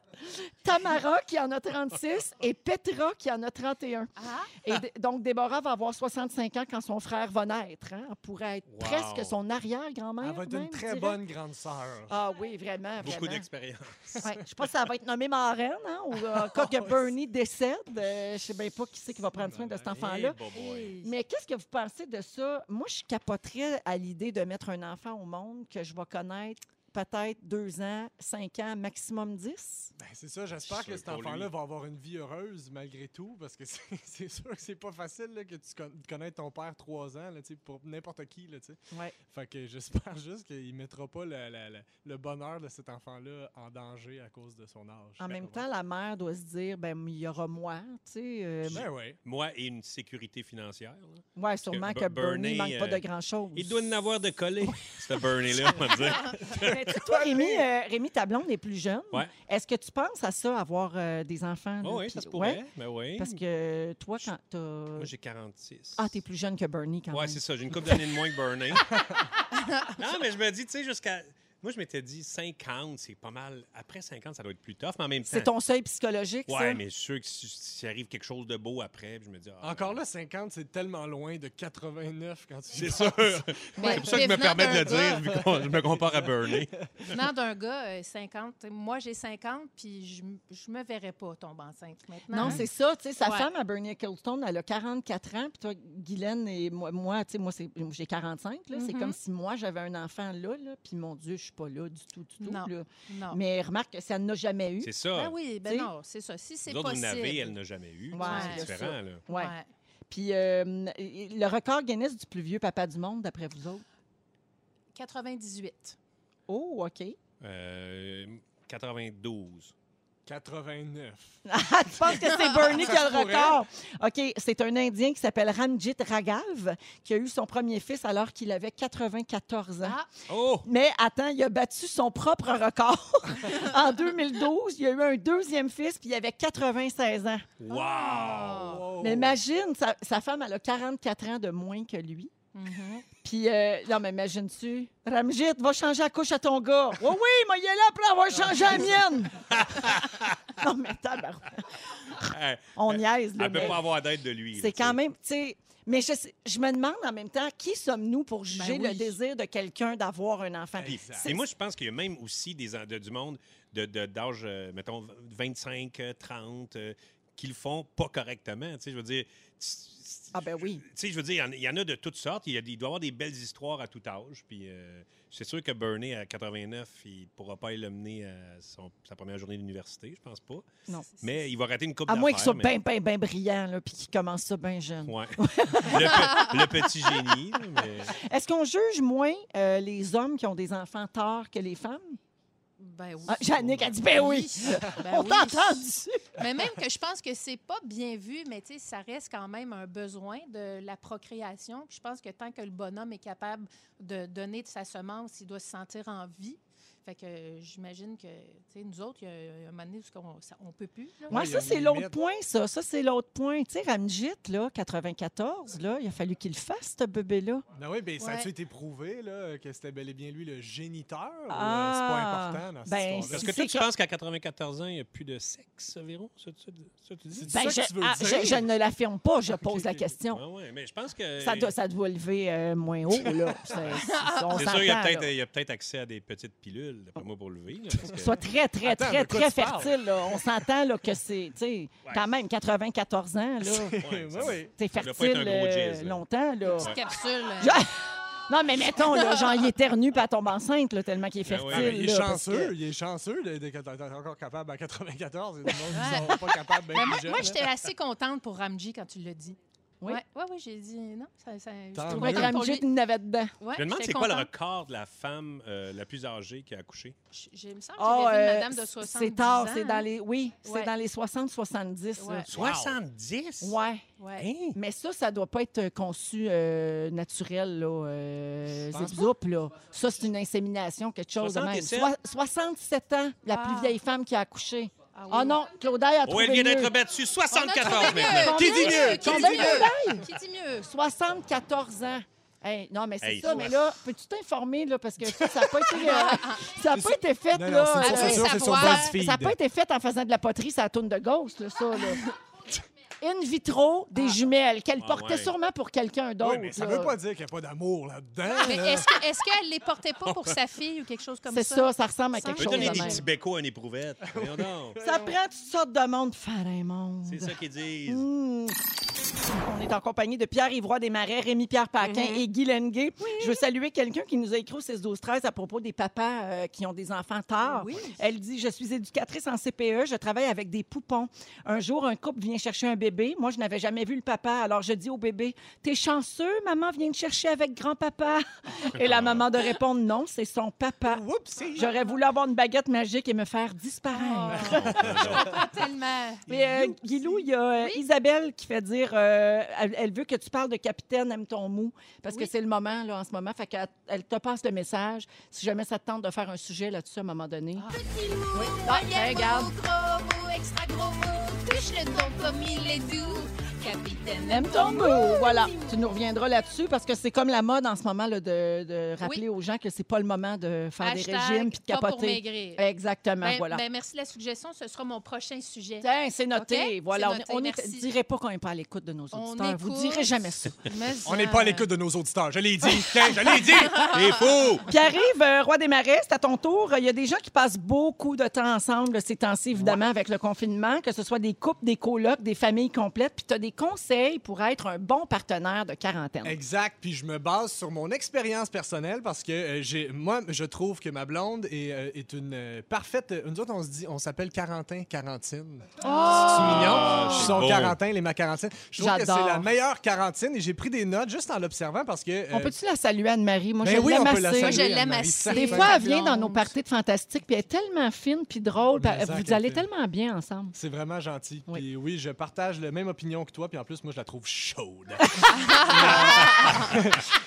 Tamara, qui en a 36, et Petra, qui en a 31. Ah, Et d- donc, Déborah va avoir 65 ans quand son frère va naître. hein. Elle pourrait être Wow. presque son arrière-grand-mère. Elle va être même, une très bonne grande sœur. Ah oui, vraiment, Beaucoup d'expérience. Ouais, je ne sais pas si ça va être nommé marraine, hein, ou que Bernie décède. euh, je ne sais bien pas qui c'est qui va prendre soin de cet enfant-là. Mais qu'est-ce que vous pensez de ça? Moi, je capoterais à l'idée de mettre un enfant au monde que je vais connaître peut-être deux ans, cinq ans, maximum dix? Ben, c'est ça, j'espère que cet enfant-là va avoir une vie heureuse malgré tout, parce que c'est sûr que c'est pas facile là, que tu con- de connaître ton père trois ans, là, tu sais, pour n'importe qui. Là, tu sais. Ouais. fait que j'espère juste qu'il mettra pas la- la- la- le bonheur de cet enfant-là en danger à cause de son âge. En même temps, la mère doit se dire, ben il y aura moi, tu sais. euh, Ben oui. Moi et une sécurité financière. là. ouais, sûrement que que, Ber- Bernie Bernie, manque pas euh, de grand-chose. Il doit en avoir de collés, ce Bernie-là, on va dire. Mais toi, Rémi, euh, Rémi, ta blonde est plus jeune. Ouais. Est-ce que tu penses à ça, avoir euh, des enfants? là, Oh, oui, puis- ça se ouais? pourrait. Ben oui. Parce que toi, quand t'as... Moi, j'ai 46. Ah, t'es plus jeune que Bernie quand Ouais, même. c'est ça. J'ai une couple d'années de moins que Bernie. non, mais je me dis, tu sais, jusqu'à. Moi, je m'étais dit 50, c'est pas mal. Après 50, ça doit être plus tough, mais en même temps. C'est ton seuil psychologique, ça? Ouais, mais je suis sûr que si- s'il arrive quelque chose de beau après, puis je me dis. ah, Encore là, 50, c'est tellement loin de 89 quand tu C'est sûr. C'est pour ça que je me permets de le dire, vu que je me compare à Bernie. Venant d'un gars, euh, 50, moi j'ai 50, puis je, je me verrais pas tomber enceinte maintenant. Non, c'est ça. Tu sais, sa Ouais. femme, à Bernie Ecclestone, elle a 44 ans. Puis toi, Guylaine et moi, moi tu sais, moi, c'est- j'ai 45. là. C'est Mhm. comme si moi, j'avais un enfant là. là puis mon Dieu, je suis pas là du tout, du tout. Non. là. Non. Mais remarque que ça n'a jamais eu. C'est ça. Ben oui, ben non, c'est ça. Si c'est vous possible. n'avez, elle n'a jamais eu. Ouais, c'est c'est différent, là. Ouais. Ouais. Puis euh, le record Guinness du plus vieux papa du monde, d'après vous autres? 98. Oh, OK. Euh, 92. 89. Ah, tu penses que c'est Bernie qui a le record? OK, c'est un Indien qui s'appelle Ramjit Raghav qui a eu son premier fils alors qu'il avait 94 ans. Ah, Oh! Mais attends, il a battu son propre record. en 2012, il a eu un deuxième fils, puis il avait 96 ans. Wow! Wow. Mais imagine, sa, sa femme, elle a 44 ans de moins que lui. Mhm. Puis, euh, non, mais imagine-tu, Ramjit, va changer la couche à ton gars. Oui, oui, mais il est là après avoir changé la mienne. non, mais tabarouette. Elle on niaise, là, ne peut mais pas avoir d'aide de lui. c'est quand même, tu sais, mais je, me demande en même temps, qui sommes-nous pour juger Ben oui. le désir de quelqu'un d'avoir un enfant? Et moi, je pense qu'il y a même aussi des, de- du monde de- de- d'âge, euh, mettons, 25, euh, 30, euh, qui le font pas correctement. Tu sais, je veux dire, tu- Ah ben oui. tu sais, je veux dire, il y en- il y, en a de toutes sortes. Il, y a des- il doit y avoir des belles histoires à tout âge. Puis euh, c'est sûr que Bernie, à 89, il ne pourra pas le mener à son- sa première journée d'université, je pense pas. Non. Mais il va rater une coupe À moins qu'il soit d'affaires, bien, bien, bien brillant, là, puis qu'il commence ça bien jeune. mais- le, pe- le petit génie. mais- Est-ce qu'on juge moins euh, les hommes qui ont des enfants tard que les femmes? Ben oui. Ah, Jannick a dit, ben oui! Ben On oui. t'a entendu! Mais même que je pense que c'est pas bien vu, mais tu sais, ça reste quand même un besoin de la procréation. Puis je pense que tant que le bonhomme est capable de donner de sa semence, il doit se sentir en vie. Fait que euh, j'imagine que, tu sais, nous autres, il y a un moment donné où on, ça- on peut plus. il y ça, c'est l'autre point, ça. Ça, c'est l'autre point. Tu sais, Ramjit, là, 94, là, il a fallu qu'il le fasse, ce bébé-là. Ben oui, ben, ça Ouais. a-tu été prouvé là, que c'était bel et bien lui le géniteur? euh, Ah, c'est pas important dans ben? Est-ce que toi, tu que- penses qu'à 94 ans, il n'y a plus de sexe, Véro? Ça, tu- ça, tu dis? C'est Ben, ça je, que tu veux ah, dire? je- je ne l'affirme pas, je pose la question. Ouais, ouais, mais je pense que. Ça doit, ça doit lever euh, moins haut, là. C'est sûr, il y a s'entend, peut-être là. il y a peut-être accès à des petites pilules, d'après moi, pour lever. là, parce que- Soit très, très, Attends, très, très fertile. là. On s'entend là, que c'est, tu sais, quand même 94 ans, là. Ouais, doit pas fertile gros euh, là. longtemps, là. Petite capsule. euh, Je- Non, mais mettons, là, genre, il éternue puis elle tombe enceinte, là, tellement qu'il est Ben fertile. ouais, il est là, chanceux, que- il est chanceux d'être encore capable à 94. Il y a des gens qui sont pas capables Ben, moi, moi, là. j'étais assez contente pour Ramji quand tu l'as dit. Oui. Ouais, ouais, ouais, j'ai dit non. Ça, ça, j'étais Tant Je mieux. trouvais que il n'avait dedans. Ouais, Je me demande j'étais c'est quoi le contente. record de la femme euh, la plus âgée qui a accouché? J- J'ai, il me semble que Ah, j'avais vu une euh, madame de 70 c'est tard, ans. c'est dans les... Oui, c'est Ouais. dans les 60-70. Ouais. 70? Ouais. Ouais. Hein? Mais ça, ça doit pas être conçu euh, naturel, là. Euh, pense zip zoup, là. Ça, c'est une insémination, quelque chose de même. 67? Soi- 67 ans, la Ah. plus vieille femme qui a accouché. Ah oui. Oh non, Claudaille a trouvé elle vient mieux. d'être battue. On a 74 trouvé mieux. maintenant. Qui dit mieux? Qui Combien, dit mieux? Claudaille? Qui dit mieux? 74 ans. Hey, non, mais c'est Hey, ça. Mais là, peux-tu t'informer, là, parce que ça n'a pas été, euh, ça a pas été fait, Non, non, là. c'est Elle sûr, c'est veut sûr, c'est sur savoir. BuzzFeed. Ça n'a pas été fait en faisant de la poterie, ça tourne de ghost, là, ça, là. In vitro, des jumelles qu'elle Ah, portait ouais. sûrement pour quelqu'un d'autre. Oui, mais ça là. veut pas dire qu'il n'y a pas d'amour là-dedans. Mais là. est-ce, que- est-ce qu'elle les portait pas pour sa fille ou quelque chose comme ça? C'est ça, ça ressemble à Ça quelque Je chose peux de donner des même. petits à une éprouvette. Voyons donc. Ça prend toutes sortes de monde pour faire un monde. C'est ça qu'ils disent. Mmh. On est en compagnie de Pierre Ivroy Desmarais, Rémi-Pierre Paquin Mm-hmm. et Guy Lenguet. Je veux saluer quelqu'un qui nous a écrit au 16 12 13 à propos des papas euh, qui ont des enfants tard. Oui. Elle dit Je suis éducatrice en CPE, je travaille avec des poupons. Un jour, un couple vient chercher un bébé. Moi, je n'avais jamais vu le papa. Alors, je dis au bébé T'es chanceux, maman vient te chercher avec grand-papa. Et la maman de répondre Non, c'est son papa. J'aurais voulu avoir une baguette magique et me faire disparaître. Oh, tellement. Mais euh, Guilou, il y a euh, Isabelle qui fait dire, euh, elle, elle veut que tu parles de Capitaine aime ton mou, parce Oui. que c'est le moment, là, en ce moment. Fait qu'elle elle te passe le message. Si jamais ça te tente de faire un sujet là-dessus à un moment donné. Oui. Ah, ben, regarde. Gros mot, extra gros mot, touche le il est doux. Capitaine Aime ton mou. Voilà. Tu nous reviendras là-dessus parce que c'est comme la mode en ce moment là, de, de rappeler aux gens que c'est pas le moment de faire des Hashtag régimes puis de pas pour capoter. maigrir. Exactement, Ben- voilà. ben, merci de la suggestion. Ce sera mon prochain sujet. Tiens, c'est noté. OK? Voilà, C'est on- on ne merci. dirait pas qu'on n'est pas à l'écoute de nos On auditeurs. Vous écoute. direz jamais ça. Mais On n'est pas à l'écoute de nos auditeurs. Je l'ai dit. Tiens, je l'ai dit. T'es fou! Pierre-Yves, euh, Roi des Marais, c'est à ton tour. Il y a des gens qui passent beaucoup de temps ensemble ces temps-ci, évidemment, avec le confinement, que ce soit des couples, des colocs, des familles complètes. Puis tu as des conseils pour être un bon partenaire de quarantaine. Exact. Puis je me base sur mon expérience personnelle parce que euh, j'ai, moi, je trouve que ma blonde est, euh, est une euh, parfaite. euh, Nous autres, on se dit, on s'appelle Carentin, Carantine. C'est mignon. c'est Je son beau. Carentin, les Macarantines. Je trouve que J'adore. c'est la meilleure Carantine et j'ai pris des notes juste en l'observant parce que. euh, On peut-tu la saluer, Anne-Marie? Moi, ben je oui, l'aime la assez. Moi, je l'aime assez. Des fois, elle vient dans nos parties de fantastique, puis elle est tellement fine puis drôle. Puis Vous allez tellement bien ensemble. C'est vraiment gentil. Oui. Puis oui, je partage la même opinion que toi. Puis en plus, moi, je la trouve chaude.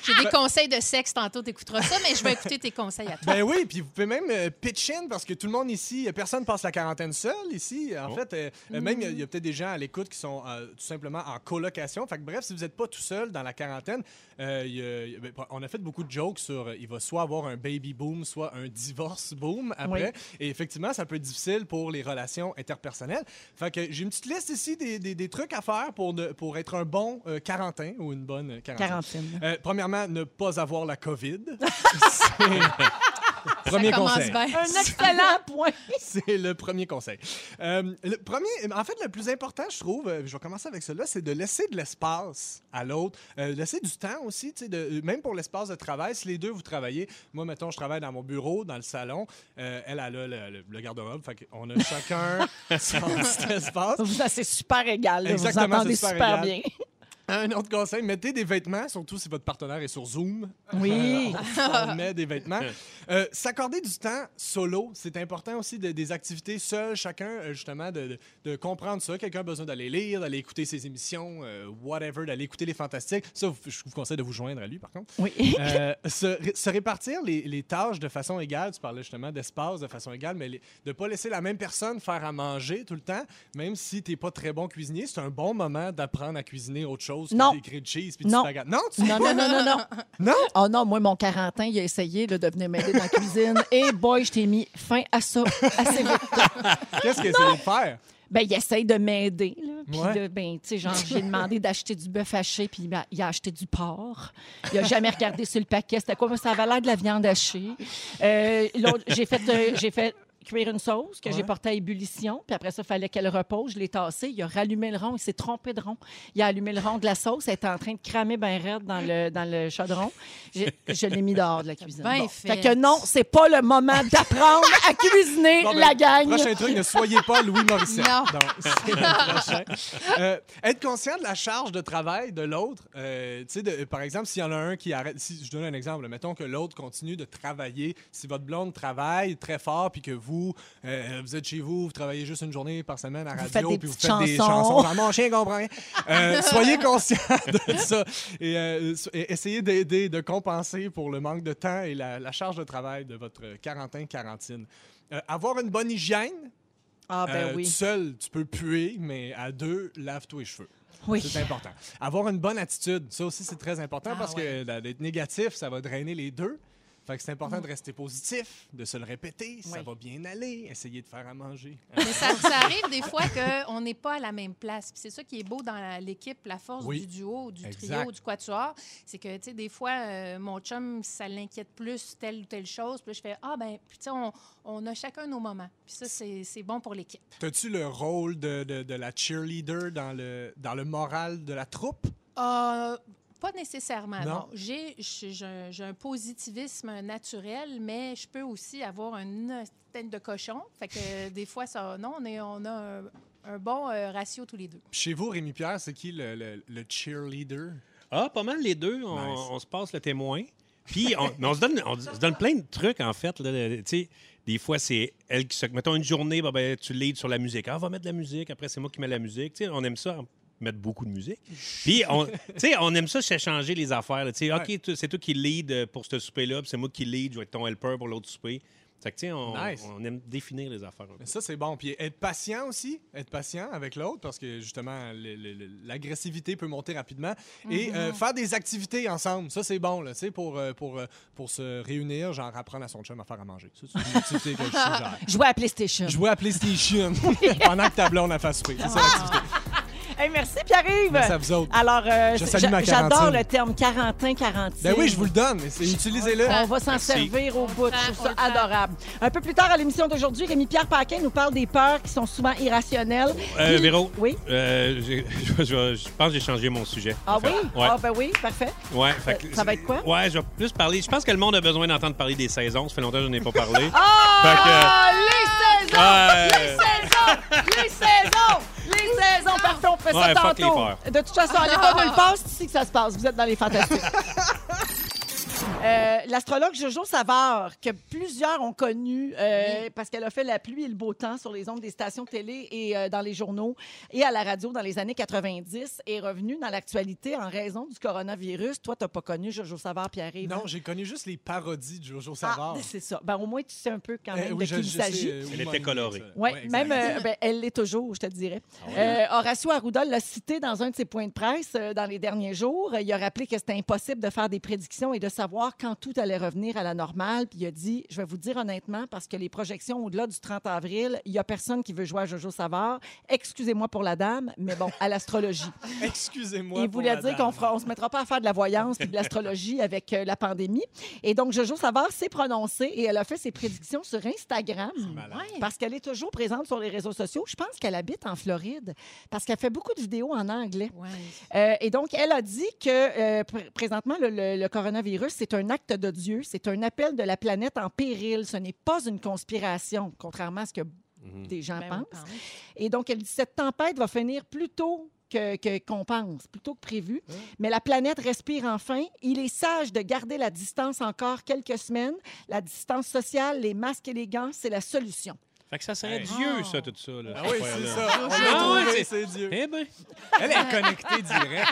J'ai des conseils de sexe tantôt, t'écouteras ça, mais je vais écouter tes conseils à toi. Ben oui, puis vous pouvez même euh, pitch in parce que tout le monde ici, euh, personne passe la quarantaine seul ici. En Oh. fait, euh, même il y a- a, peut-être des gens à l'écoute qui sont euh, tout simplement en colocation. Fait que bref, si vous n'êtes pas tout seul dans la quarantaine, euh, il y a- ben, on a fait beaucoup de jokes sur euh, il va soit avoir un baby boom, soit un divorce boom après. Et effectivement, ça peut être difficile pour les relations interpersonnelles. Fait que j'ai une petite liste ici des, des- des trucs à faire pour, ne- pour être un bon euh, quarantin ou une bonne euh, quarantaine. Quarantaine. Euh, premièrement, ne pas avoir la COVID. C'est- Premier ça commence conseil. bien. Un excellent point. C'est le premier conseil. Euh, le premier, en fait, le plus important, je trouve, euh, je vais commencer avec cela, c'est de laisser de l'espace à l'autre, euh, laisser du temps aussi, tu sais, de- même pour l'espace de travail. Si les deux vous travaillez, moi, mettons, je travaille dans mon bureau, dans le salon, euh, elle, elle a le, le- le garde-robe, fait qu'on a chacun son petit espace. Vous, ça, c'est super égal. là. Vous Exactement, entendez c'est super super bien. Un autre conseil, mettez des vêtements, surtout si votre partenaire est sur Zoom. Oui. on met des vêtements. Euh, S'accorder du temps solo, c'est important aussi de- des activités seules, chacun, euh, justement, de, de- comprendre ça. Quelqu'un a besoin d'aller lire, d'aller écouter ses émissions, euh, whatever, d'aller écouter les fantastiques. Ça, je vous conseille de vous joindre à lui, par contre. Oui. Euh, se, se répartir les, les tâches de façon égale. Tu parlais justement d'espace de façon égale, mais les- de ne pas laisser la même personne faire à manger tout le temps, même si tu n'es pas très bon cuisinier. C'est un bon moment d'apprendre à cuisiner autre chose Non. que des grilled cheese puis du Non. spaghetti. Non, tu Non, non, non, non, non. Non? Oh non, moi, mon 40 ans, il a essayé là, de venir m'aider dans la cuisine. Et boy, je t'ai mis fin à ça assez vite. Qu'est-ce qu'il essaie de faire? Ben, il essaye de m'aider. Puis Ouais. ben, tu sais, genre, j'ai demandé d'acheter du bœuf haché, puis ben, il a acheté du porc. Il a jamais regardé sur le paquet. C'était quoi? Ça avait l'air de la viande hachée. Euh, l'autre, j'ai fait, euh, j'ai fait cuire une sauce que j'ai portée à ébullition. Puis après ça, il fallait qu'elle repose. Je l'ai tassée. Il a rallumé le rond. Il s'est trompé de rond. Il a allumé le rond de la sauce. Elle était en train de cramer bien raide dans le, dans le chaudron. Je l'ai mis dehors de la cuisine. Bien Bon. fait. que non, c'est pas le moment d'apprendre à cuisiner Bon, ben, la gang. Prochain truc, ne soyez pas Louis Morissette. Non. Donc. Euh, être conscient de la charge de travail de l'autre. Euh, tu sais, de- par exemple, s'il y en a un qui arrête. Si, je donne un exemple. Mettons que l'autre continue de travailler. Si votre blonde travaille très fort, puis que vous, euh, vous êtes chez vous, vous travaillez juste une journée par semaine à Vous radio, des puis vous faites des chansons. chansons. Ah, mon chien comprend rien. Euh, soyez conscient de ça. Et, euh, et essayez d'aider, de compenser pour le manque de temps et la, la charge de travail de votre quarantaine-quarantine. Euh, avoir une bonne hygiène. Ah, ben oui. Tout seul, tu peux puer, mais à deux, lave-toi les cheveux. Oui. C'est important. Avoir une bonne attitude, ça aussi, c'est très important Ah, parce ouais. que d'être négatif, ça va drainer les deux. Fait que c'est important de rester positif, de se le répéter. Ça Oui. va bien aller. Essayer de faire à manger. Mais ça, ça arrive des fois qu'on n'est pas à la même place. Puis c'est ça qui est beau dans l'équipe, la force Oui. du duo, du Exact. trio, du quatuor. C'est que, tu sais, des fois, euh, mon chum, ça l'inquiète plus telle ou telle chose. Puis là, je fais, ah, ben, puis tu sais, on, on a chacun nos moments. Puis ça, c'est c'est bon pour l'équipe. As-tu le rôle de, de- de la cheerleader dans le, dans le moral de la troupe? Euh, pas nécessairement, Non. non. J'ai j'ai un, j'ai un positivisme naturel, mais je peux aussi avoir une tête de cochon. Fait que euh, des fois, ça, non, on, est, on a un, un bon euh, ratio tous les deux. Chez vous, Rémi Pierre, c'est qui le, le- le cheerleader? Ah, pas mal les deux. On, Nice. on se passe le témoin. Puis, on, mais on se donne, on se donne plein de trucs, en fait. là. Tu sais, des fois, c'est elle qui se. Mettons une journée, bah, ben, tu leads sur la musique. Ah, on va mettre de la musique. Après, c'est moi qui mets la musique. Tu sais, on aime ça, mettre beaucoup de musique. Puis, on, tu sais, on aime ça s'échanger les affaires. là. Tu sais, OK, c'est toi qui lead euh, pour ce souper-là, puis c'est moi qui lead, je vais être ton helper pour l'autre souper. Fait que, tu sais, on, Nice. on aime définir les affaires. Mais Ça, c'est bon. Puis être patient aussi, être patient avec l'autre, parce que justement, le- le- le- l'agressivité peut monter rapidement. Et euh, faire des activités ensemble, ça, c'est bon, là, tu sais, pour, euh, pour, pour se réunir, genre apprendre à son chum à faire à manger. Ça, c'est une activité que je suggère. Jouer à PlayStation. Jouer à PlayStation pendant que ta blonde a fait souper. C'est ça l'activité. Hey, merci, Pierre-Yves. Merci à vous autres. Alors, euh, Je c'est- salue ma j'a- j'adore le terme quarantin-quarantine. Ben oui, je vous le donne. Utilisez-le. On va s'en servir au bout. Je trouve ça adorable. Un peu plus tard à l'émission d'aujourd'hui, Rémi-Pierre Paquin nous parle des peurs qui sont souvent irrationnelles. Euh, Puis- Véro, Oui? euh, j'ai- je, je- je pense que j'ai changé mon sujet. Ah en fait. oui? Ouais. Ah ben oui, parfait. Ouais, fait que- Euh, ça va être quoi? Ouais, je vais plus parler. Je pense que le monde a besoin d'entendre parler des saisons. Ça fait longtemps que je n'en ai pas parlé. Ah, les saisons! Ouais. Les saisons! Les saisons! Les saisons! Parfait, on fait ça Ouais, tantôt. De toute façon, allez pas nulle part, c'est ici que ça se passe. Vous êtes dans les fantastiques. Euh, L'astrologue Jojo Savard, que plusieurs ont connu euh, parce qu'elle a fait la pluie et le beau temps sur les ondes des stations télé et euh, dans les journaux et à la radio dans les années 90, est revenue dans l'actualité en raison du coronavirus. Toi, tu n'as pas connu Jojo Savard, Pierre-Yves? Non, j'ai connu juste les parodies de Jojo Ah, Savard. c'est ça. Ben, au moins, tu sais un peu quand Euh, même oui, de je- qui il s'agit. euh, Elle était colorée. Oui, Ouais, même, euh, ben, elle l'est toujours, je te dirais. Ah Euh, Horacio Arruda l'a cité dans un de ses points de presse euh, dans les derniers jours. Il a rappelé que c'était impossible de faire des prédictions et de savoir quand tout allait revenir à la normale. Puis il a dit, je vais vous dire honnêtement, parce que les projections au-delà du 30 avril, il n'y a personne qui veut jouer à Jojo Savard. Excusez-moi pour la dame, mais bon, à l'astrologie. Excusez-moi. Il voulait la dire qu'on ne se mettra pas à faire de la voyance et de l'astrologie avec euh, la pandémie. Et donc, Jojo Savard s'est prononcée et elle a fait ses prédictions sur Instagram. Ouais. Parce qu'elle est toujours présente sur les réseaux sociaux. Je pense qu'elle habite en Floride parce qu'elle fait beaucoup de vidéos en anglais. Ouais. Euh, et donc, elle a dit que euh, pr- présentement, le, le- le coronavirus, c'est un acte de Dieu, c'est un appel de la planète en péril. Ce n'est pas une conspiration, contrairement à ce que des gens Ben pensent. pense. Et donc, elle dit cette tempête va finir plus tôt que- que- qu'on pense, plutôt que prévu. Mais la planète respire enfin. Il est sage de garder la distance encore quelques semaines. La distance sociale, les masques et les gants, c'est la solution. Fait que ça serait Hey. Dieu, ça, tout ça. Là, Ah cette oui, c'est ça. On l'a Ah trouvé, c'est- c'est Dieu. Eh bien, Elle est connectée direct.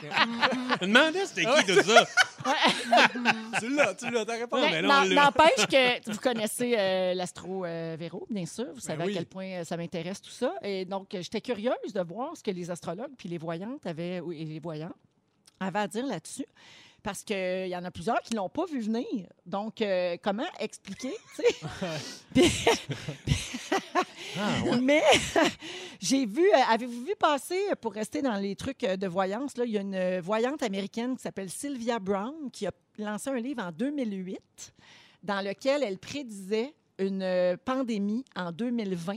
je me demandais c'était qui tout ça? tu l'as, tu l'as, ta réponse. Ah, Mais mais non, n'en- là. N'empêche que vous connaissez euh, l'astro euh, Véro, bien sûr. Vous savez oui. à quel point euh, ça m'intéresse tout ça. Et donc, euh, j'étais curieuse de voir ce que les astrologues puis les voyantes avaient, et les voyants avaient à dire là-dessus. Parce qu'il y en a plusieurs qui ne l'ont pas vu venir. Donc, euh, comment expliquer? Puis- Mais j'ai vu, euh, avez-vous vu passer, euh, pour rester dans les trucs de voyance, là, il y a une voyante américaine qui s'appelle Sylvia Brown qui a lancé un livre en 2008 dans lequel elle prédisait une pandémie en 2020.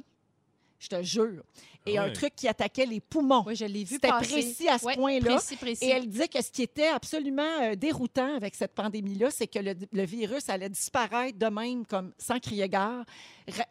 Je te jure. Et Ah un truc qui attaquait les poumons. Oui, je l'ai vu C'était précis à ce point-là. Précis, précis. Et elle disait que ce qui était absolument euh, déroutant avec cette pandémie-là, c'est que le, le virus allait disparaître de même, comme sans crier gare,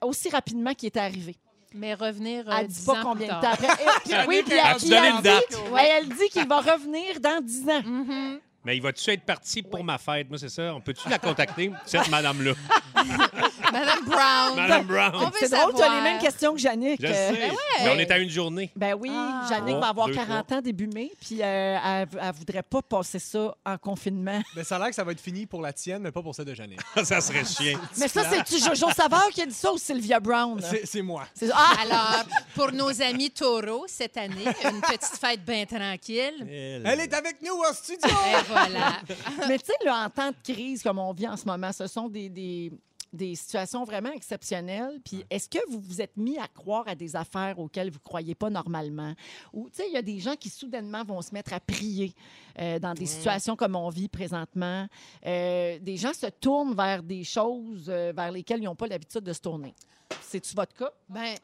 aussi rapidement qu'il était arrivé. Mais revenir euh, Elle ne dit 10 pas ans combien de temps après. Et- oui, puis Elle elle, puis dit- ouais, elle dit qu'il va revenir dans 10 ans. Mhm. Mais il va-tu être parti pour ma fête? Moi, c'est ça. On peut-tu la contacter, cette madame-là? Madame Brown. Madame Brown. C'est drôle, tu as les mêmes questions que Yannick. Je Euh, sais. Mais on est à une journée. Ben oui, Ah. Va avoir deux, 40 ans début mai, puis euh, elle, elle voudrait pas passer ça en confinement. Mais ça a l'air que ça va être fini pour la tienne, mais pas pour celle de Janine. ça serait chien. Mais ça, c'est-tu Jojo Savard qui a dit ça ou Sylvia Brown? C'est moi. Ah! Alors, pour nos amis taureaux, cette année, une petite fête bien tranquille. Elle est avec nous en studio! Et voilà. Mais tu sais, là, en temps de crise comme on vit en ce moment, ce sont des, des, des situations vraiment exceptionnelles. Puis est-ce que vous vous êtes mis à croire à des affaires auxquelles vous ne croyez pas normalement? Ou, tu sais, il y a des gens qui soudainement vont se mettre à prier euh, dans des situations comme on vit présentement. Euh, des gens se tournent vers des choses euh, vers lesquelles ils n'ont pas l'habitude de se tourner. C'est-tu votre cas? Ben,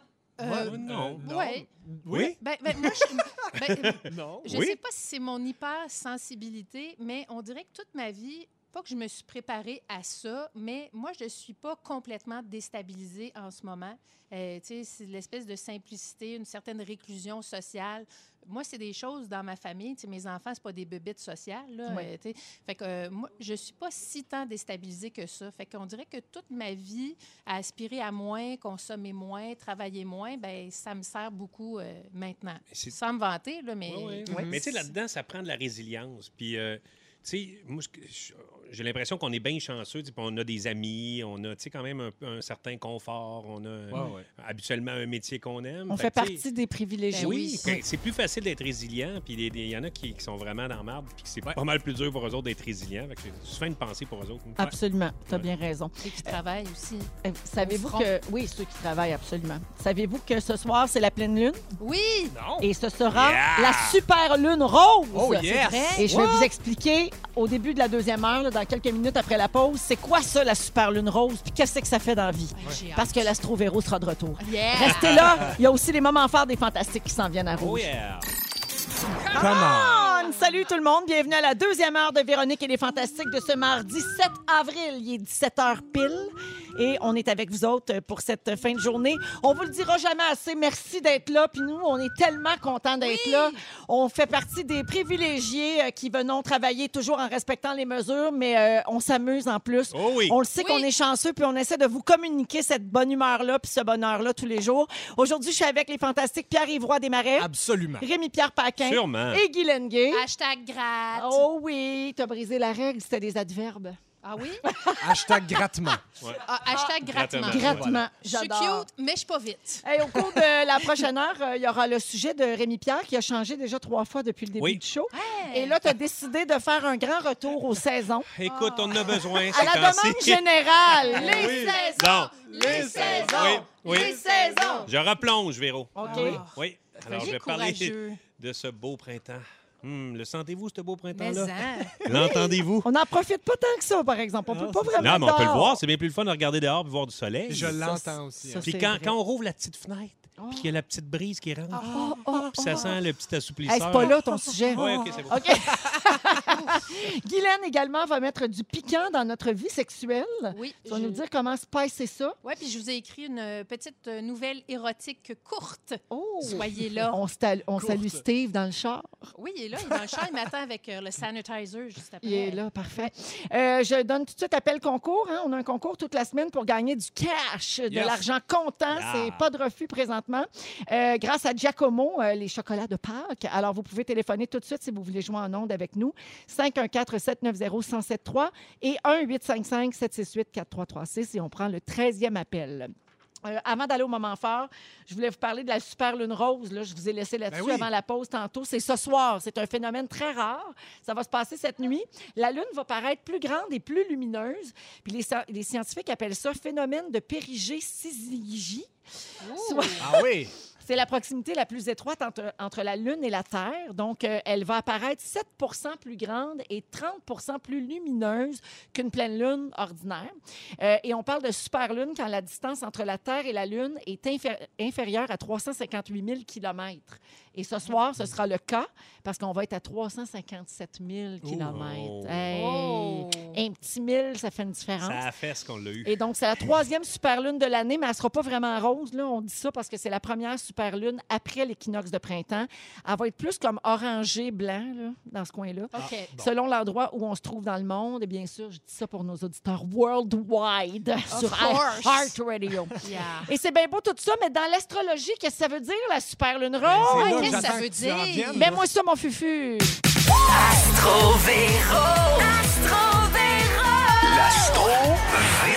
euh, Ouais, non. ouais. Oui? Ben, ben, moi, je, ben, Non. je Oui? sais pas si c'est mon hypersensibilité, mais on dirait que toute ma vie, pas que je me suis préparée à ça, mais moi, je ne suis pas complètement déstabilisée en ce moment. Euh, tu sais, c'est l'espèce de simplicité, une certaine réclusion sociale. Moi, c'est des choses dans ma famille. Tu sais, mes enfants, c'est pas des bébites sociales. Là, Oui. euh, tu sais. fait que euh, moi, je suis pas si tant déstabilisée que ça. Fait qu'on dirait que toute ma vie, à aspirer à moins, consommer moins, travailler moins, ben ça me sert beaucoup euh, maintenant. Sans me vanter, là, mais... Ouais. Mais tu sais, là-dedans, ça prend de la résilience. Puis, euh, sais, j'ai l'impression qu'on est bien chanceux. On a des amis, on a, tu sais, quand même un, un certain confort. On a Ouais, ouais. habituellement un métier qu'on aime. On Fait partie des privilégiés. Ben Oui, c'est plus facile d'être résilient. Puis il y- en a qui, qui sont vraiment dans la marde. Puis c'est Ouais. pas mal plus dur pour eux autres d'être résilients. Fait que j'ai souvent une pensée pour eux autres. Absolument, tu as Ouais. bien raison. Ceux qui travaillent aussi. Euh, Savez-vous Au front. que. Oui, ceux qui travaillent, absolument. Savez-vous que ce soir, c'est la pleine lune? Oui! Non. et ce sera Yeah! la super lune rose. Oh, yes! Et je vais vous expliquer au début de la deuxième heure, là, dans quelques minutes après la pause, c'est quoi ça, la super lune rose, puis qu'est-ce que ça fait dans la vie? Parce que l'Astro Véro sera de retour. Yeah! Restez là, il y a aussi les moments forts des fantastiques qui s'en viennent à Oh rouge. yeah! On! Salut tout le monde, bienvenue à la deuxième heure de Véronique et les Fantastiques de ce mardi 7 avril. Il est 17h pile et on est avec vous autres pour cette fin de journée. On vous le dira jamais assez, merci d'être là. Puis nous, on est tellement contents d'être là. On fait partie des privilégiés euh, qui venons travailler toujours en respectant les mesures, mais euh, on s'amuse en plus. Oh oui! On le sait Oui. qu'on est chanceux, puis on essaie de vous communiquer cette bonne humeur-là, puis ce bonheur-là tous les jours. Aujourd'hui, je suis avec les fantastiques Pierre-Yves Roy Desmarais, Absolument. Rémi-Pierre Paquin Sûrement. et Guy Lenguet. Hashtag gratte. Oh oui, t'as brisé la règle, c'était des adverbes. Ah oui? Hashtag grattement. Ah, hashtag grattement. grattement. Grattement, Je suis cute, mais je suis pas vite. Hey, au cours de la prochaine heure, euh, il y aura le sujet de Rémi Pierre qui a changé déjà trois fois depuis le début Oui. du show. Hey. Et là, tu as décidé de faire un grand retour aux saisons. Écoute, on en a besoin. À la demande générale. Les Oui. saisons! Les saisons! Oui, oui. Les saisons! Je replonge, Véro. OK. Oui. Alors, je vais parler de ce beau printemps. Hum, le sentez-vous, ce beau printemps-là? hein. L'entendez-vous? On n'en profite pas tant que ça, par exemple. On peut pas vraiment Non, mais on peut le voir. C'est bien plus le fun de regarder dehors et voir du soleil. Je Ça, l'entends aussi. ça, hein. Puis c'est quand, vrai. quand on rouvre la petite fenêtre, puis qu'il y a la petite brise qui rentre, Oh, oh, puis ça oh. sent le petit assouplisseur. Hey, c'est pas là ton sujet. Oui, OK, c'est bon. OK. Guylaine également va mettre du piquant dans notre vie sexuelle. Oui. Tu vas je- nous dire comment spicer ça. Ouais, puis je vous ai écrit une euh, petite euh, nouvelle érotique courte. Oh! Soyez là. On, salue Steve dans le char. Oui, il est là, il est dans le char, il m'attend avec euh, le sanitizer juste après. Il est là, parfait. Euh, je donne tout de suite appel concours. hein. On a un concours toute la semaine pour gagner du cash, de l'argent comptant. Yeah. C'est pas de refus présentement. Euh, grâce à Giacomo, euh, les chocolats de Pâques. Alors, vous pouvez téléphoner tout de suite si vous voulez jouer en onde avec nous. 514-790-1073 et 1-855-768-4336 et on prend le 13e appel. Euh, avant d'aller au moment fort, je voulais vous parler de la super lune rose. Là. Je vous ai laissé là-dessus Ben oui. avant la pause tantôt. C'est ce soir. C'est un phénomène très rare. Ça va se passer cette nuit. La lune va paraître plus grande et plus lumineuse. Puis les, sci- les scientifiques appellent ça phénomène de Périgée-Syzygie. Soit- Ah oui! C'est la proximité la plus étroite entre, entre la Lune et la Terre. Donc, euh, elle va apparaître 7% plus grande et 30% plus lumineuse qu'une pleine Lune ordinaire. Euh, et on parle de superlune quand la distance entre la Terre et la Lune est infé- inférieure à 358 000 km. Et ce soir, ce sera le cas parce qu'on va être à 357 000 km. Oh! Un petit mille, ça fait une différence. Ça a fait ce qu'on l'a eu. Et donc, c'est la troisième superlune de l'année, mais elle ne sera pas vraiment rose. Là. On dit ça parce que c'est la première superlune après l'équinoxe de printemps. Elle va être plus comme orangé blanc là, dans ce coin-là. OK. Selon l'endroit où on se trouve dans le monde, et bien sûr, je dis ça pour nos auditeurs worldwide sur course. Heart Radio. Yeah. Et c'est bien beau tout ça, mais dans l'astrologie, qu'est-ce que ça veut dire, la superlune rose? Qu'est-ce que ça veut dire? viennes, Ben moi ça, mon fufu. Oui,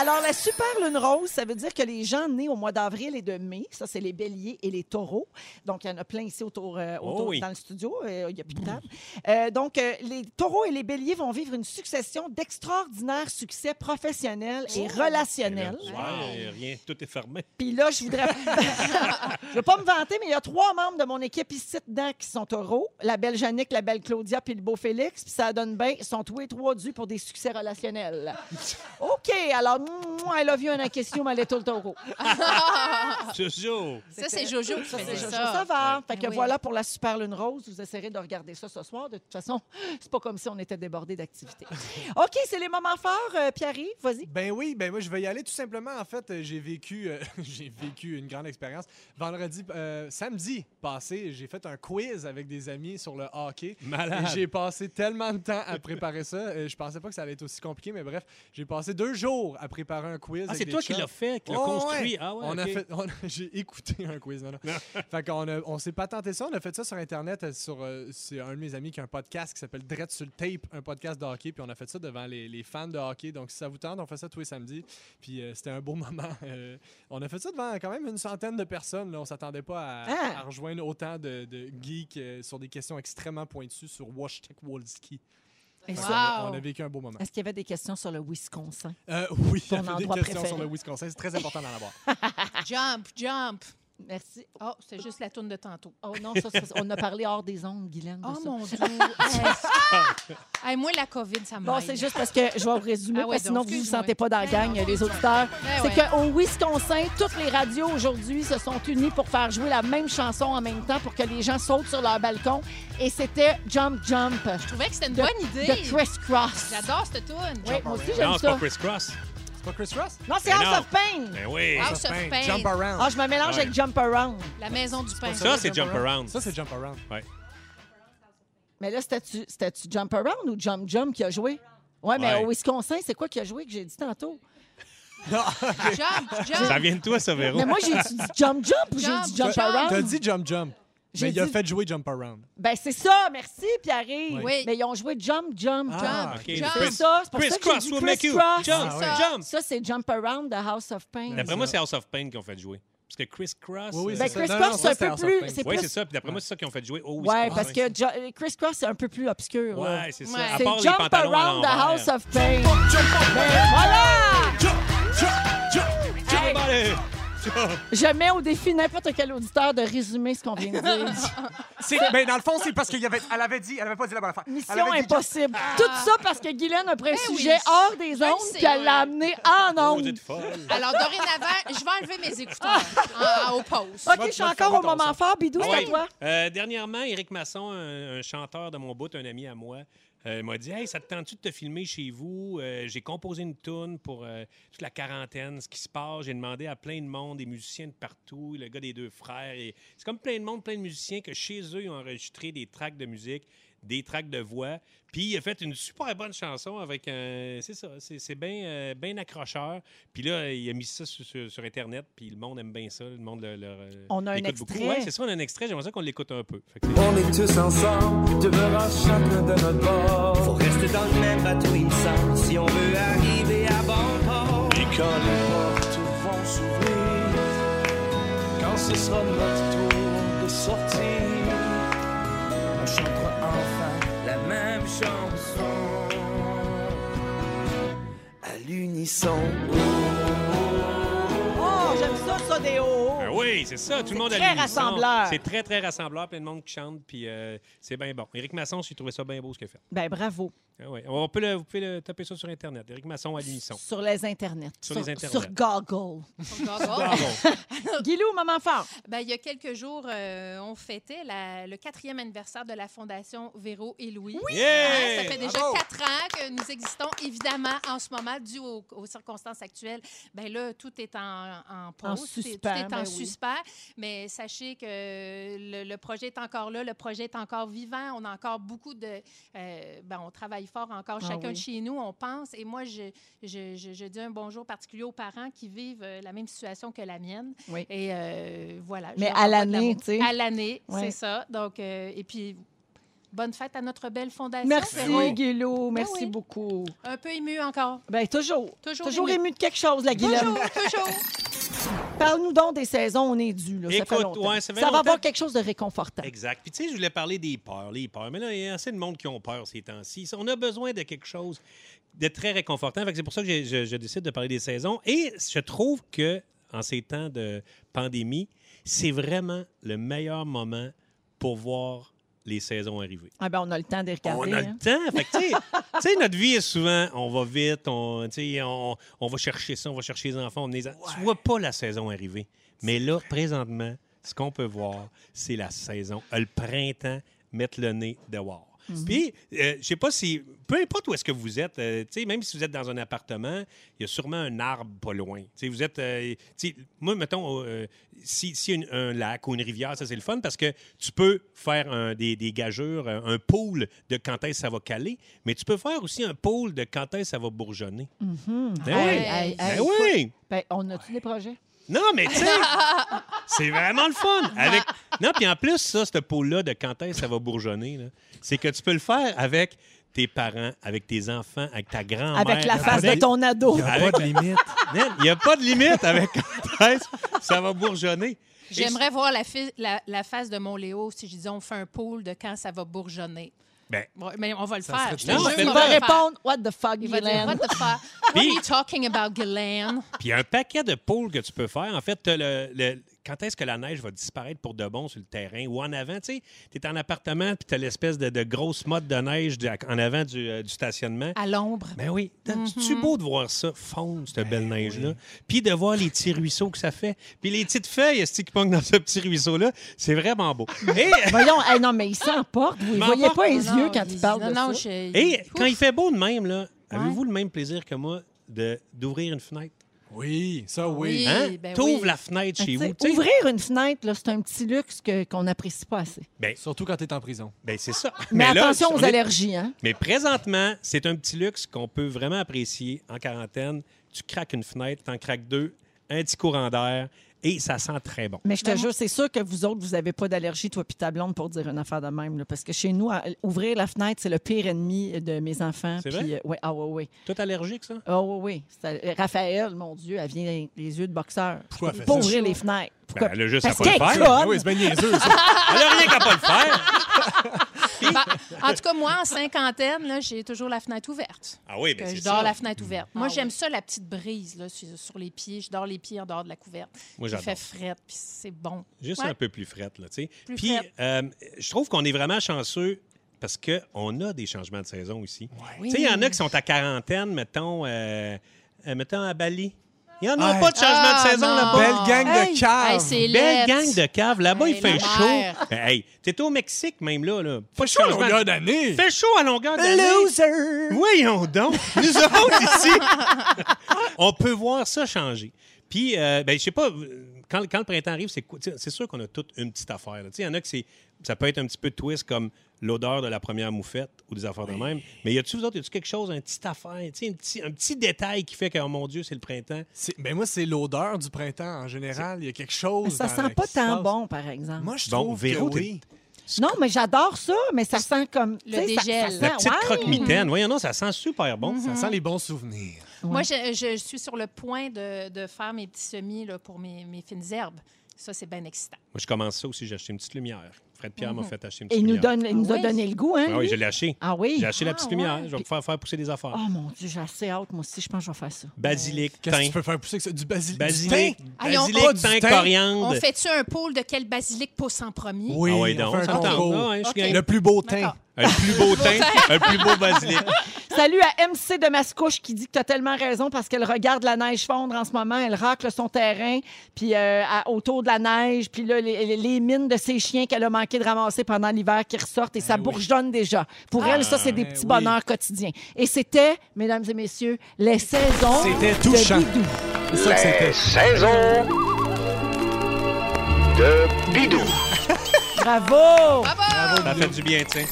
alors la super lune rose, ça veut dire que les gens nés au mois d'avril et de mai, ça c'est les béliers et les taureaux. Donc il y en a plein ici autour, euh, Oh oui. dans le studio, euh, il n'y a plus de table. Euh, donc euh, les taureaux et les béliers vont vivre une succession d'extraordinaires succès professionnels et relationnels. Ouais, rien, tout est fermé. Puis là, je voudrais. je veux pas me vanter, mais il y a trois membres de mon équipe ici dedans qui sont taureaux. La belle Jannick, la belle Claudia, puis le beau Félix. Puis ça donne bien. Ils sont tous les trois dus pour des succès relationnels. OK, alors, moi, I love you, une question, mais le taureau. Jojo. Ça, c'est Jojo qui Ça, faisait c'est ça. Jojo, ça va. Fait que Ben oui. voilà pour la super lune rose. Vous essayerez de regarder ça ce soir. De toute façon, c'est pas comme si on était débordé d'activités. OK, c'est les moments forts. Euh, Pierre-Yves, vas-y. Ben oui, ben moi je vais y aller tout simplement. En fait, euh, j'ai vécu, euh, j'ai vécu une grande expérience. Vendredi, euh, samedi passé, j'ai fait un quiz avec des amis sur le hockey. Malade. Et J'ai passé tellement de temps à préparer ça. Euh, je pensais pas que ça allait être aussi compliqué, mais bref, j'ai passé deux jours à préparer un quiz. Ah, c'est toi qui l'as fait, qui l'as Oh, construit. ouais. Ah ouais, on a fait, on a- j'ai écouté un quiz. Non, non. fait qu'on a- on s'est pas tenté ça. On a fait ça sur Internet. euh, Sur, euh, c'est un de mes amis qui a un podcast qui s'appelle Drette sur le tape, un podcast de hockey. Puis on a fait ça devant les, les fans de hockey. Donc si ça vous tente, on fait ça tous les samedis. Puis euh, c'était un beau moment. Euh, on a fait ça devant quand même une centaine de personnes. Là. On s'attendait pas à, Ah! à rejoindre autant de, de geeks euh, sur des questions extrêmement pointues sur Washtek Wolski. Wow. On a vécu un beau moment. Est-ce qu'il y avait des questions sur le Wisconsin? Euh, oui, il y avait des questions préféré. sur le Wisconsin. C'est très important d'en avoir. Jump, jump. Merci. Oh, c'est juste la tourne de tantôt. Oh non, ça, ça, on a parlé hors des ondes, Guylaine. de Oh ça. mon Dieu. hey, moi, la COVID, ça m'aide. Bon, c'est juste parce que je vais vous résumer, Ah ouais, parce que sinon vous ne vous sentez pas dans la Ben gang, non, les auditeurs. Ben c'est ouais. qu'au Wisconsin, toutes les radios aujourd'hui se sont unies pour faire jouer la même chanson en même temps pour que les gens sautent sur leur balcon. Et c'était Jump Jump Je trouvais que c'était une de, bonne idée. de Chris Cross. J'adore cette tune. Oui, moi aussi, Non, j'aime c'est pas ça. Chris Cross. C'est pas Chris Ross? Non, c'est Ben House non. of Pain. Ben oui. House of Pain. Jump Around. Ah, je me mélange Ouais. avec Jump Around. La maison du pain. Ça, c'est Jump Around. Ça, c'est Jump Around. Mais là, c'était-tu c'était-tu Jump Around ou Jump Jump qui a joué? Oui, mais Ouais. au Wisconsin, c'est quoi qui a joué que j'ai dit tantôt? Jump, jump. Ça vient de toi, ça, Véro. Mais moi, j'ai dit Jump Jump ou j'ai Jump, dit Jump jump. Around? T'as dit Jump Jump. J'ai Mais il a dit- fait jouer Jump Around. Ben, c'est ça, merci, Pierre-Yves. Oui. Mais ils ont joué Jump Jump Ah, Jump. OK. Jump. C'est ça, c'est pour Chris ça que Cross dit Chris make you Cross. jump, Ah jump. Ça, c'est Jump Around, The House of Pain. D'après moi, c'est House of Pain qui ont fait jouer. Parce que Chris Cross. Oui, oui, euh, Ben, c'est ça. Chris Non, Cross, c'est un peu House of plus... C'est Oui, plus- c'est ça. Puis d'après moi, c'est ça qu'ils ont fait jouer. Oh, Ouais, parce que Jo- Chris Cross, c'est un peu plus obscur. Ouais, c'est ça. Ouais. C'est part les Jump Around, The. House of Pain. Ben, voilà! Jump, Hey, allez. Je mets au défi n'importe quel auditeur de résumer ce qu'on vient de dire. C'est- Ben, dans le fond, c'est parce qu'elle avait, elle avait dit, elle avait pas dit la bonne affaire. Elle Mission avait dit- impossible. Tout ça parce que Guylaine a pris un oui. sujet hors des ondes sais, puis elle l'a amené en Oh, vous ondes. êtes folle. Alors, dorénavant, je vais enlever mes écouteurs en, au pause. OK, je tu suis vas te encore au moment fort. Bidou, Ah c'est à toi. Euh, dernièrement, Éric Masson, un, un chanteur de mon bout, un ami à moi, euh, m'a dit Hey, ça te tente-tu de te filmer chez vous? Euh, J'ai composé une toune pour euh, toute la quarantaine, ce qui se passe. J'ai demandé à plein de monde, des musiciens de partout, le gars des deux frères. et C'est comme plein de monde, plein de musiciens que chez eux, ils ont enregistré des tracks de musique, des tracks de voix. Puis il a fait une super bonne chanson avec un. C'est ça, c'est c'est bien euh, bien accrocheur. Puis là, il a mis ça sur, sur- sur Internet, puis le monde aime bien ça. Le monde le, le- On a un l'écoute beaucoup. extrait. Ouais, c'est ça, on a un extrait. J'aimerais ça qu'on l'écoute un peu. Fait que c'est- On est tous ensemble, demeurant chacun de notre bord. Faut rester dans le même bateau, il me semble, si on veut arriver à bon port. Et quand les portes vont s'ouvrir, quand ce sera notre chanson. À l'unisson. Oh, j'aime ça, ça, des hauts. Ben oui, c'est ça. Tout le monde a très l'unisson. rassembleur. C'est très, très rassembleur. Plein de monde qui chante. Puis euh, c'est bien bon. Éric Masson, j'ai trouvé ça bien beau ce qu'il a fait. Ben, bravo. Ah ouais. On peut le, vous pouvez le taper ça sur Internet. Éric Masson à l'unisson. Sur les internets. Sur les internets. Sur Goggle. Bravo. Guilou, moment fort. Ben, il y a quelques jours, euh, on fêtait la- le quatrième anniversaire de la Fondation Véro et Louis. Yeah! Hein, ça fait déjà Bravo! quatre ans que nous existons. Évidemment, en ce moment, dû aux, aux circonstances actuelles, ben là, tout est en, en pause. En Tout est- suspens, Tout est en ben oui. suspens. Mais sachez que le, le projet est encore là. Le projet est encore vivant. On a encore beaucoup de... euh, ben, on travaille fort encore Ah chacun oui. de chez nous. On pense. Et moi, je, je, je- je dis un bonjour particulier aux parents qui vivent euh, la même situation que la mienne. Oui. Et euh, voilà. Mais à l'année, tu sais. À l'année, Ouais. c'est ça. Donc, euh, et puis, bonne fête à notre belle fondation. Merci, Véro. Guilou. Merci oui. beaucoup. Un peu ému encore. Ben, toujours. Toujours Toujours ému. ému de quelque chose, la Guylaine. Toujours, toujours. Parle-nous donc des saisons, on est dû. Là. ça fait Écoute, longtemps. ouais, ça fait va longtemps. avoir quelque chose de réconfortant. Exact. Puis tu sais, je voulais parler des peurs, les peurs. Mais là, il y a assez de monde qui ont peur ces temps-ci. On a besoin de quelque chose de très réconfortant. C'est pour ça que je, je décide de parler des saisons. Et je trouve que en ces temps de pandémie, c'est vraiment le meilleur moment pour voir les saisons arriver. Ah ben, on a le temps de regarder. On a hein. le temps. Fait que, tu sais- notre vie est souvent, on va vite, on, on, on va chercher ça, on va chercher les enfants. On est... Tu vois pas la saison arriver. Mais là, présentement, ce qu'on peut voir, c'est la saison. Euh, Le printemps, mettre le nez dehors. Puis, euh, je sais pas si, peu importe où est-ce que vous êtes, euh, même si vous êtes dans un appartement, il y a sûrement un arbre pas loin. Vous êtes, euh, moi, mettons, euh, si, si une- un lac ou une rivière, ça c'est le fun parce que tu peux faire un- des, des gageures, un, pool de quand est-ce que ça va caler, mais tu peux faire aussi un pool de quand est-ce que ça va bourgeonner. Mhm. Ben Hey, oui. hey, Ben oui! Ben, on a-tu des projets? Non, mais tu sais, c'est vraiment le fun. Avec... Non, puis en plus, ça, ce pôle-là de quand est-ce que ça va bourgeonner, c'est que tu peux le faire avec tes parents, avec tes enfants, avec ta grand-mère. Avec la face de ton ado. Il n'y a Avec- pas de limite. Il n'y a pas de limite avec quand est-ce que ça va bourgeonner. J'aimerais voir la, fi- la, la face de mon Léo si je disais on fait un pool de quand ça va bourgeonner. Ben. Ouais, mais on va le faire. Je te jure, Il on va le faire. répondre What the fuck, Il va dire? What the fuck? What are Puis- you talking about, Guylaine? Puis il y a un paquet de pôles que tu peux faire. En fait, t'as le, le- quand est-ce que la neige va disparaître pour de bon sur le terrain? Ou en avant, tu sais, tu es en appartement puis tu as l'espèce de, de grosse motte de neige de- en avant du, euh, du stationnement. À l'ombre. Ben oui, c'est-tu Mhm. beau de voir ça fondre, cette belle neige-là? Puis de voir les petits ruisseaux que ça fait. Puis les petites feuilles qui pognent dans ce petit ruisseau-là, c'est vraiment beau. Et, Voyons, hey, non, mais il s'emporte. Vous ne voyez pas les Non, yeux quand il- il parle non, de non, ça. je- et quand il fait beau de même, là, avez-vous le même plaisir que moi de- d'ouvrir une fenêtre? Oui, ça, oui. Oui. Hein? ben T'ouvres oui. la fenêtre Ben, chez tu vous. tu. Ouvrir une fenêtre, là, c'est un petit luxe que- qu'on n'apprécie pas assez. Surtout quand tu es en prison. Ben, c'est ça. Mais, là, attention on aux est- allergies, hein? Mais présentement, c'est un petit luxe qu'on peut vraiment apprécier en quarantaine. Tu craques une fenêtre, t'en craques deux, un petit courant d'air et ça sent très bon. Mais je te jure, c'est sûr que vous autres, vous n'avez pas d'allergie, toi puis ta blonde, pour dire une affaire de même. là, parce que chez nous, à- ouvrir la fenêtre, c'est le pire ennemi de mes enfants. C'est puis, vrai? euh, ouais, ah oui, oui. Toi, t'es allergique, ça? Ah oui, oui. C'est- Raphaël, mon Dieu, elle vient avec les yeux de boxeur. Pourquoi elle fait Pas ça? ouvrir les fenêtres. Pourquoi? Ben, elle a juste à pas le faire. oui, c'est bien niaiseux, ça. Elle a rien qu'à pas le faire. Ben, en tout cas, moi, en cinquantaine, là, j'ai toujours la fenêtre ouverte. Ah oui, ben je dors ça. la fenêtre ouverte. Moi, Ah j'aime ça, la petite brise là, sur, sur les pieds. Je dors les pieds en dehors de la couverte. Moi, j'adore. fait frette, puis c'est bon. Juste Ouais. un peu plus frette, là, tu sais. Puis, euh, je trouve qu'on est vraiment chanceux parce qu'on a des changements de saison ici. Oui. Tu sais, il y en a qui sont à quarantaine, mettons, euh, euh, mettons à Bali. Il n'y en a pas de changement Ah, de saison non. là-bas. Belle gang Hey! de caves. Hey, c'est Belle gang de caves. Là-bas, Hey, il fait la chaud. Hey, t'es au Mexique même là. là. Pas de Chaud à changement. longueur d'année. Il fait chaud à longueur d'année. Voyons donc. Nous autres ici, on peut voir ça changer. Puis, euh, ben, je sais pas, quand, quand le printemps arrive, c'est quoi- tu sais, c'est sûr qu'on a toute une petite affaire. là. Tu sais, Il y en a que c'est, ça peut être un petit peu de twist comme l'odeur de la première moufette ou des affaires de même. Mais y a-tu, vous autres, y a-tu quelque chose, un petit affaire, tu sais, un petit, un petit détail qui fait que, oh mon Dieu, c'est le printemps? C'est- Ben moi, c'est l'odeur du printemps en général. Il y a quelque chose. Ça dans sent la- pas tant passe. bon, par exemple. Moi, je Bon, trouve Véro, que t'es- oui. Non, mais j'adore ça, mais ça sent comme. Le ça- ça dégel. sent- La petite ouais. croque-mitaine. Voyons, non, ça sent super bon. Ça sent les bons souvenirs. Moi, je, je suis sur le point de, de faire mes petits semis là, pour mes, mes fines herbes. Ça, c'est bien excitant. Moi, je commence ça aussi, j'ai acheté une petite lumière. Fred Pierre m'a fait acheter une Et il nous, donne, il nous Ah a oui? donné le goût, hein? Ah oui, je l'ai acheté. Ah oui? J'ai acheté la Ah, petite ouais. lumière. Je vais faire faire pousser des affaires. Oh mon Dieu, j'ai assez hâte. Moi aussi, je pense que je vais faire ça. Basilic, Qu'est-ce que thym. tu peux faire pousser ça? Du basilic? Basilic, thym? On- basilic, thym, thym. coriandre. On fait-tu un pôle de quel basilic pousse en premier? Oui, Ah donc. Ah. Le plus beau teint. Un plus beau thym, un plus beau basilic. Salut à MC de Mascouche qui dit que tu as tellement raison parce qu'elle regarde la neige fondre en ce moment. Elle racle son terrain puis euh, à- autour de la neige. Puis là, les, les- les mines de ses chiens qu'elle a manqué de ramasser pendant l'hiver qui ressortent et ça bourgeonne déjà. Pour elle, ça, c'est des eh petits oui. bonheurs quotidiens. Et c'était, mesdames et messieurs, les saisons C'était de touchant. Bidou. C'est ça que c'était. Saison de Bidou. Bravo! Ça fait du bien, tiens.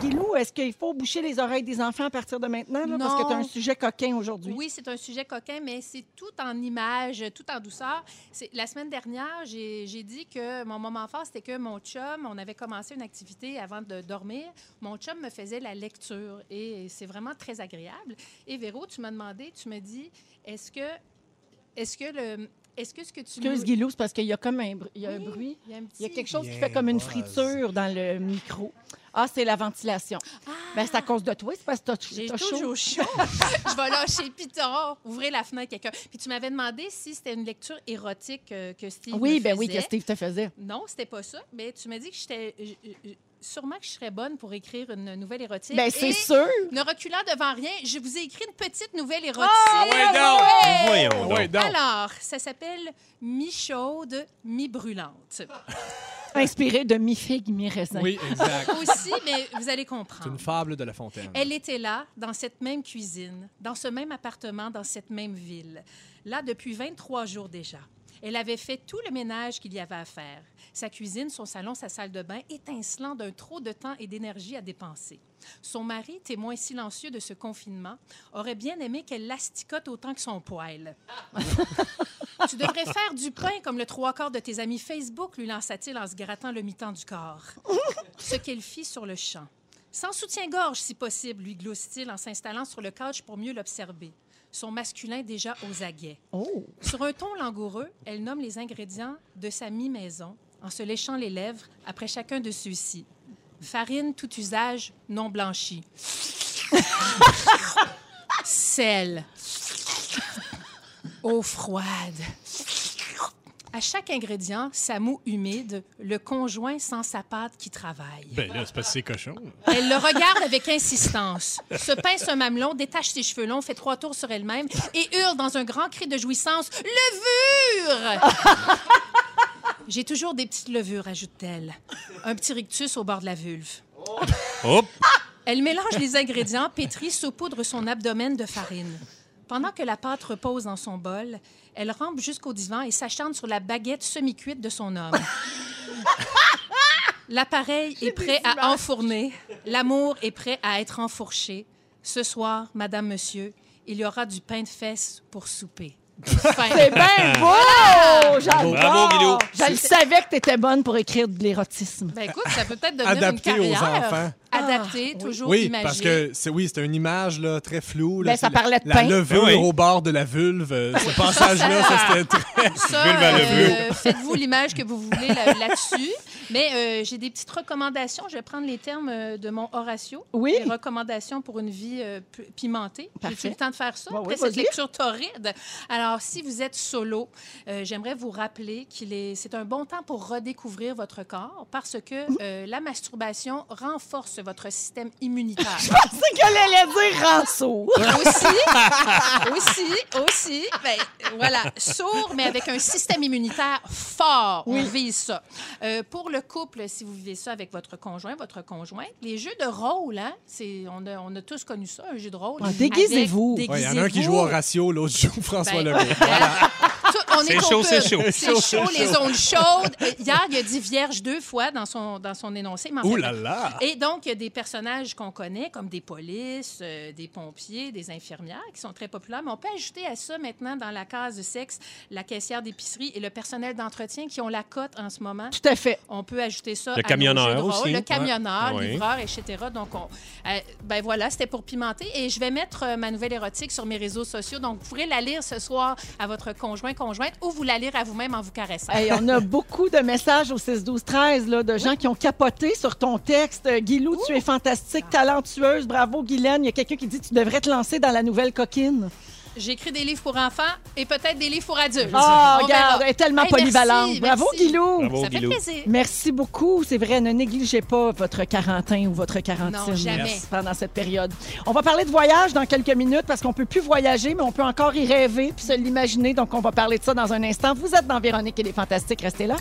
Guilou, est-ce qu'il faut boucher les oreilles des enfants à partir de maintenant? là? parce que tu as un sujet coquin aujourd'hui? Oui, c'est un sujet coquin, mais c'est tout en images, tout en douceur. La semaine dernière, j'ai dit que mon moment fort, c'était que mon chum, on avait commencé une activité avant de dormir. Mon chum me faisait la lecture et c'est vraiment très agréable. Et Véro, tu m'as demandé, tu me dis, est-ce que, est-ce que le, est-ce que ce que tu Excuse Guilou, c'est parce qu'il y a comme un, br- il y a un Oui, bruit. il y a un Il y a petit- quelque chose qui fait comme une friture dans le micro. Ah, c'est la ventilation. Ben, c'est à cause de toi, c'est parce que t'as J'ai t'as chaud. toujours chaud. je vais lâcher Python, ouvrir la fenêtre quelqu'un. Puis tu m'avais demandé si c'était une lecture érotique euh, que Steve Oui, me ben oui, faisait. que Steve te faisait. Non, c'était pas ça. Mais tu m'as dit que j'étais. euh, Sûrement que je serais bonne pour écrire une nouvelle érotique. Ben, c'est Et sûr. Ne reculant devant rien, je vous ai écrit une petite nouvelle érotique. Ah, ouais, donc! Ouais! Voyons donc. Ouais, donc. Alors, ça s'appelle Mi-chaude, mi-brûlante. Inspiré de mi-figue, mi-raisin. Oui, exact. Aussi, mais vous allez C'est comprendre. une fable de La Fontaine. Elle était là, dans cette même cuisine, dans ce même appartement, dans cette même ville. Là, depuis 23 jours déjà. Elle avait fait tout le ménage qu'il y avait à faire. Sa cuisine, son salon, sa salle de bain, étincelant d'un trop de temps et d'énergie à dépenser. Son mari, témoin silencieux de ce confinement, aurait bien aimé qu'elle l'asticote autant que son poêle. tu devrais faire du pain comme le trois quarts de tes amis Facebook, lui lança-t-il en se grattant le mi-temps du corps. Ce qu'elle fit sur le champ. Sans soutien-gorge, si possible, lui glose-t-il en s'installant sur le couch pour mieux l'observer. Son masculin déjà aux aguets. Oh! Sur un ton langoureux, elle nomme les ingrédients de sa mi-maison en se léchant les lèvres après chacun de ceux-ci. Farine tout usage non blanchie. Sel. Eau froide. À chaque ingrédient, sa moue humide, le conjoint sans sa pâte qui travaille. Ben là, c'est parce que c'est cochon. Elle le regarde avec insistance, se pince un mamelon, détache ses cheveux longs, fait trois tours sur elle-même et hurle dans un grand cri de jouissance Levure J'ai toujours des petites levures, ajoute-t-elle. Un petit rictus au bord de la vulve. Hop! Elle mélange les ingrédients, pétrit, saupoudre son abdomen de farine. Pendant que la pâte repose dans son bol, elle rampe jusqu'au divan et s'acharne sur la baguette semi-cuite de son homme. L'appareil est prêt à enfourner. L'amour est prêt à être enfourché. Ce soir, Madame, Monsieur, il y aura du pain de fesses pour souper. C'est bien beau! J'adore! Bravo, Guilou. Je le savais que tu étais bonne pour écrire de l'érotisme. Ben écoute, ça peut peut-être devenir Adapté une aux carrière. enfants. Ah, adapté, toujours Oui, imagé. parce que c'est oui, c'était une image là, très floue. là, Ben, ça c'est la- parlait de la, pain. levure Oui. au bord de la vulve. euh, ce passage-là, ça c'était très. Ça, Vulve à euh, faites-vous l'image que vous voulez là- là-dessus. Mais euh, j'ai des petites recommandations. Je vais prendre les termes euh, de mon Horatio. Oui. Les recommandations pour une vie euh, pi- pimentée. J'ai Parfait. le temps de faire ça? Ouais, après oui, cette vas-y. lecture torride? Alors, si vous êtes solo, euh, j'aimerais vous rappeler qu'il est, c'est un bon temps pour redécouvrir votre corps parce que euh, la masturbation renforce votre système immunitaire. Je pensais qu'elle allait dire rançon. aussi, aussi, aussi, ben, voilà, sourd, mais avec un système immunitaire fort. On vise ça. Euh, pour le couple, si vous vivez ça avec votre conjoint, votre conjointe, les jeux de rôle, hein, c'est, on, a, on a tous connu ça, un jeu de rôle. Ah, déguisez-vous. Ouais, Il y en a un qui joue au ratio, l'autre joue François Ben, Legault. Tout- on est chaud, c'est chaud. C'est chaud, les zones chaudes. Hier, il a dit vierge deux fois dans son, dans son énoncé. mais en Ouh fait, là là! et donc, il y a des personnages qu'on connaît, comme des polices, euh, des pompiers, des infirmières, qui sont très populaires. Mais on peut ajouter à ça maintenant, dans la case de sexe, la caissière d'épicerie et le personnel d'entretien qui ont la cote en ce moment. Tout à fait. On peut ajouter ça Le à camionneur aussi. Le camionneur, Ouais. livreur, etc. Donc, on, euh, ben voilà, c'était pour pimenter. Et je vais mettre euh, ma nouvelle érotique sur mes réseaux sociaux. Donc, vous pourrez la lire ce soir à votre conjoint, conjointe, ou vous la lire à vous-même en vous caressant. Hey, on a beaucoup de messages au 6 12 13 là, de gens qui ont capoté sur ton texte. Euh, Guilou, tu es fantastique, talentueuse. Bravo, Guylaine. Il y a quelqu'un qui dit tu devrais te lancer dans la nouvelle coquine. J'écris des livres pour enfants et peut-être des livres pour adultes. On regarde, verra. elle est tellement Hey, polyvalente. merci, Bravo, merci. Guilou. Bravo, Ça fait Guilou. plaisir. Merci beaucoup. C'est vrai, ne négligez pas votre quarantaine ou votre quarantaine Non, jamais. Pendant cette période. On va parler de voyage dans quelques minutes parce qu'on peut plus voyager, mais on peut encore y rêver puis se l'imaginer. Donc, on va parler de ça dans un instant. Vous êtes dans Véronique et les Fantastiques. Restez là.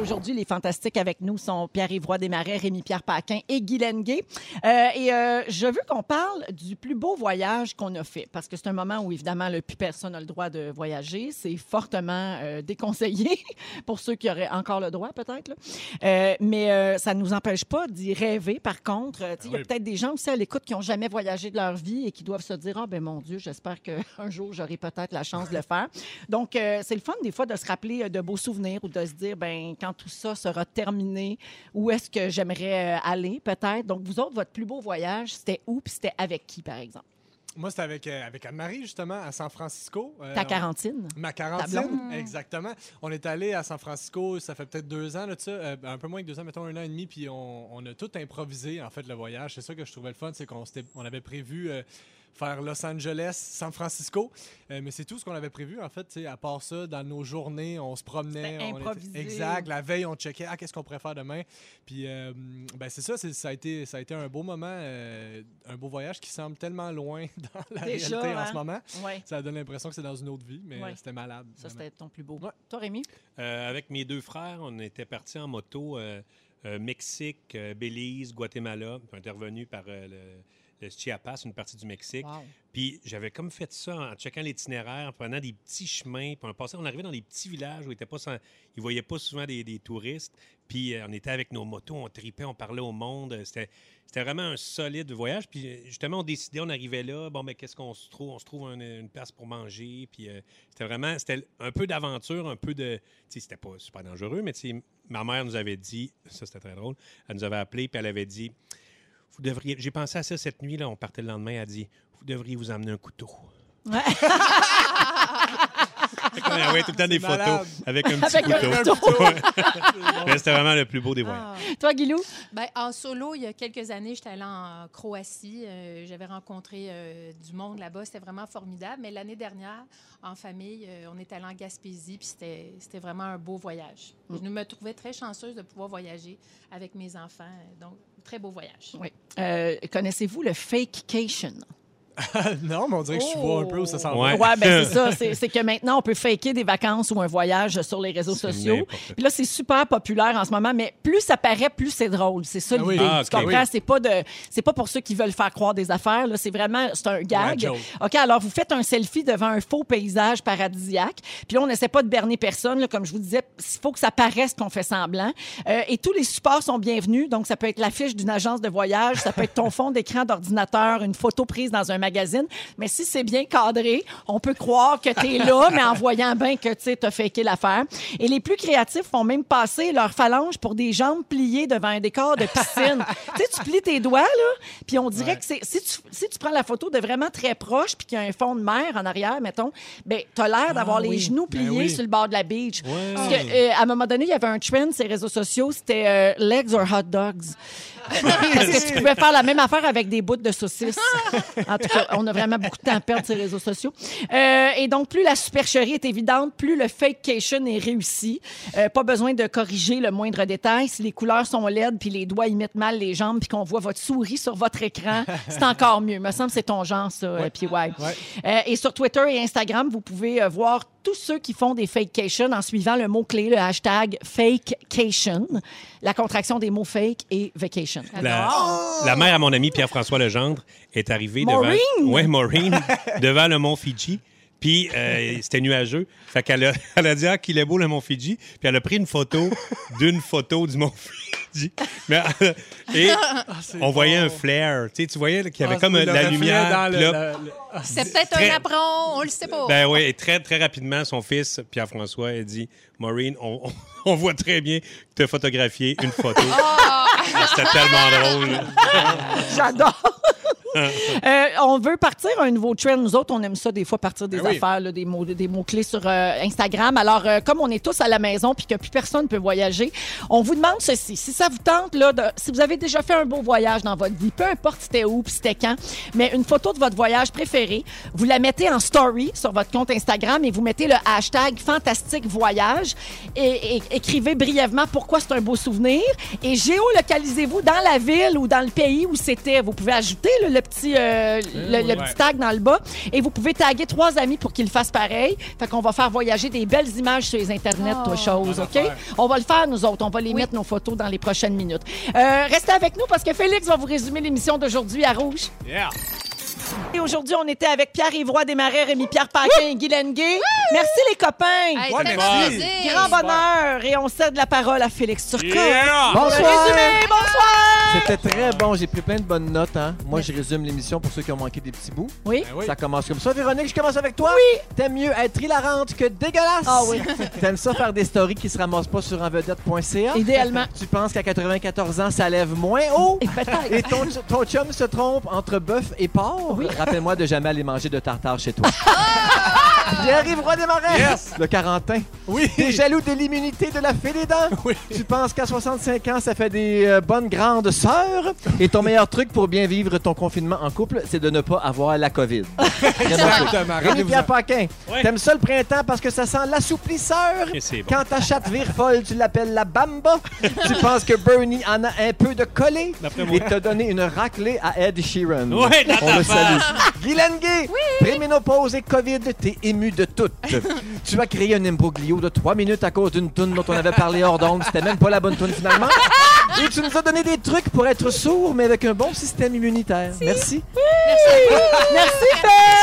Aujourd'hui, les fantastiques avec nous sont Pierre-Yves Roy Desmarais, Rémi-Pierre Paquin et Guylaine Gay. Euh, et euh, je veux qu'on parle du plus beau voyage qu'on a fait, parce que c'est un moment où, évidemment, le plus personne n'a le droit de voyager. C'est fortement euh, déconseillé pour ceux qui auraient encore le droit, peut-être. mais ça ne nous empêche pas d'y rêver. Par contre, il y a Oui. peut-être des gens aussi à l'écoute qui n'ont jamais voyagé de leur vie et qui doivent se dire, ah ben mon Dieu, j'espère qu'un jour, j'aurai peut-être la chance de le faire. Donc, c'est le fun des fois de se rappeler de beaux souvenirs ou de se dire, ben quand tout ça sera terminé, où est-ce que j'aimerais euh, aller peut-être? Donc, vous autres, votre plus beau voyage, c'était où puis c'était avec qui, par exemple? Moi, c'était avec, euh, avec Anne-Marie, justement, à San Francisco. Euh, Ta on- quarantine? Ma Ta quarantaine, blonde. exactement. On est allé à San Francisco, ça fait peut-être deux ans, là, ça, euh, un peu moins que deux ans, mettons un an et demi, puis on, on a tout improvisé, en fait, le voyage. C'est ça que je trouvais le fun, c'est qu'on s'était- on avait prévu euh, faire Los Angeles, San Francisco, euh, mais c'est tout ce qu'on avait prévu, en fait, à part ça, dans nos journées, on se promenait. On était- improvisé. exact. La veille, on checkait, ah, qu'est-ce qu'on pourrait faire demain? Puis, euh, ben, c'est ça, c'est- ça a, été, ça a été un beau moment, euh, un beau voyage qui semble tellement loin dans la Déjà, réalité en hein? ce moment. Oui. Ça donne l'impression que c'est dans une autre vie, mais Ouais. c'était malade. Ça, vraiment. c'était ton plus beau. Ouais. Toi, Rémi? Euh, avec mes deux frères, on était partis en moto euh, euh, Mexique, euh, Belize, Guatemala. Puis on était revenus par euh, le, Chiapas, une partie du Mexique. Wow. Puis j'avais comme fait ça en checkant l'itinéraire, en prenant des petits chemins. Puis on, passait, on arrivait dans des petits villages où ils ne voyaient pas souvent des, des touristes. Puis euh, on était avec nos motos, on tripait, on parlait au monde. C'était, c'était vraiment un solide voyage. Puis euh, justement, on décidait, on arrivait là, bon, mais qu'est-ce qu'on se trouve? On se trouve un- une place pour manger. Puis euh, c'était vraiment, c'était un peu d'aventure, un peu de... Tu sais, c'était pas super dangereux, mais tu sais, ma mère nous avait dit, ça c'était très drôle, elle nous avait appelé, puis elle avait dit, vous devriez, j'ai pensé à ça cette nuit, là, on partait le lendemain, elle a dit, vous devriez vous amener un couteau. Ouais. Qu'on envoyait tout le temps des photos avec un petit Avec un couteau. couteau. Ouais. Mais c'était vraiment le plus beau des voyages. Ah. Toi, Guilou? Ben, en solo, il y a quelques années, j'étais allée en Croatie. Euh, J'avais rencontré euh, du monde là-bas. C'était vraiment formidable. Mais l'année dernière, en famille, euh, on est allé en Gaspésie. Puis c'était c'était vraiment un beau voyage. Je me trouvais très chanceuse de pouvoir voyager avec mes enfants. Donc, très beau voyage. Oui. Euh, Connaissez-vous le fakecation? non, mais on dirait que je vois un peu où ça s'en Ouais. va. Ouais, ben c'est ça. C'est que maintenant, on peut faker des vacances ou un voyage sur les réseaux sociaux. Puis là, c'est super populaire en ce moment, mais plus ça paraît, plus c'est drôle. C'est ça Ah oui. l'idée. Ah, tu ok. comprends? Oui. C'est pas de, c'est pas pour ceux qui veulent faire croire des affaires. Là, c'est vraiment, c'est un gag. Ok, alors vous faites un selfie devant un faux paysage paradisiaque. Puis là, on n'essaie pas de berner personne. là. comme je vous disais, il faut que ça paraisse qu'on fait semblant. Euh, et tous les supports sont bienvenus. Donc, ça peut être l'affiche d'une agence de voyage, ça peut être ton fond d'écran d'ordinateur, une photo prise dans un magazine. Mais si c'est bien cadré, on peut croire que tu es là, mais en voyant bien que tu as faké l'affaire. Et les plus créatifs font même passer leur phalange pour des jambes pliées devant un décor de piscine. tu sais, tu plies tes doigts, là, puis on dirait que c'est. Si tu, si tu prends la photo de vraiment très proche, puis qu'il y a un fond de mer en arrière, mettons, ben, tu as l'air d'avoir les oui. genoux Ben pliés oui. sur le bord de la beach. Parce que, euh, à un moment donné, il y avait un trend sur les réseaux sociaux, c'était euh, legs or hot dogs. Parce que tu pouvais faire la même affaire avec des bouts de saucisses. En tout cas, on a vraiment beaucoup de temps à perdre sur les réseaux sociaux. Euh, et donc, plus la supercherie est évidente, plus le fakecation est réussi. Euh, pas besoin de corriger le moindre détail. Si les couleurs sont laides, puis les doigts imitent mal les jambes, puis qu'on voit votre souris sur votre écran, c'est encore mieux. Me semble que c'est ton genre, ça, euh, PY. Euh, et sur Twitter et Instagram, vous pouvez voir tous ceux qui font des fakecation en suivant le mot-clé, le hashtag fakecation, la contraction des mots fake et vacation. La, la mère à mon ami Pierre-François Legendre est arrivée Maureen? devant, ouais, Maureen, devant le mont Fidji. Puis euh, c'était nuageux. Fait qu'elle a, elle a dit ah, qu'il est beau le mont Fidji. Puis elle a pris une photo d'une photo du mont Fidji. Mais, euh, et on voyait un flare. Tu sais, tu voyais qu'il y avait Ah, comme euh, la lumière. le- ah, C'est peut-être Très- un apron, on le sait pas. Ben oui, et très, très rapidement, son fils, Pierre-François, a dit Maureen, on, voit très bien que tu as photographié une photo. Ah, C'était tellement drôle. J'adore. Euh, on veut partir un nouveau trend. Nous autres, on aime ça des fois partir des Ben oui. affaires, là, des mots, des mots clés sur euh, Instagram. Alors, euh, comme on est tous à la maison puis que plus personne peut voyager, on vous demande ceci. Si ça vous tente, là, de- si vous avez déjà fait un beau voyage dans votre vie, peu importe c'était où puis c'était quand, mais une photo de votre voyage préféré, vous la mettez en story sur votre compte Instagram et vous mettez le hashtag fantastique voyage et, et- écrivez brièvement pourquoi c'est un beau souvenir et géolocalisez-vous dans la ville ou dans le pays où c'était. Vous pouvez ajouter là, le petit euh, le, petit tag dans le bas et vous pouvez taguer trois amis pour qu'ils le fassent pareil. Fait qu'on va faire voyager des belles images sur les internets, toi, chose, OK? On va le faire, nous autres. On va les mettre, nos photos, dans les prochaines minutes. Euh, restez avec nous parce que Félix va vous résumer l'émission d'aujourd'hui à Rouge. Yeah. Et aujourd'hui, on était avec Pierre-Yves Roy Desmarais, Rémi-Pierre Paquin et Guy Lenguet. Merci, les copains. Hey, Ouais, très merci. plaisir. Grand bonheur. Et on cède la parole à Félix. Yeah! Le Bonsoir. résumé, bonsoir. C'était très bon. J'ai pris plein de bonnes notes. Hein. Moi, je résume l'émission pour ceux qui ont manqué des petits bouts. Oui. Ben oui. Ça commence comme ça. Véronique, je commence avec toi. Oui. T'aimes mieux être hilarante que dégueulasse? Ah oui. T'aimes ça faire des stories qui se ramassent pas sur envedette.ca. Idéalement. Tu penses qu'à 94 ans, ça lève moins haut? Et peut-être. Et ton, ton chum se trompe entre bœuf et porc? Rappelle-moi de jamais aller manger de tartare chez toi. Pierre-Yves Roy Desmarais. Yes. Le Carentin. Oui. T'es jaloux de l'immunité de la fée des dents? Oui. Tu penses qu'à 65 ans, ça fait des euh, bonnes grandes sœurs? Et ton meilleur truc pour bien vivre ton confinement en couple, c'est de ne pas avoir la COVID. Exactement. Rémi-Pierre Paquin, Ouais. t'aimes ça le printemps parce que ça sent l'assouplisseur? Et c'est bon. Quand ta chatte vire folle, tu l'appelles la bamba. tu penses que Bernie en a un peu de collé? D'après moi. Et t'a donné une raclée à Ed Sheeran. Dans On le salue. Guylaine Gay, préménopause et COVID, t'es ému de tout. tu as créé un imbroglio de trois minutes à cause d'une toune dont on avait parlé hors d'onde. C'était même pas la bonne toune finalement. Et tu nous as donné des trucs pour être sourd, mais avec un bon système immunitaire. Merci. Merci,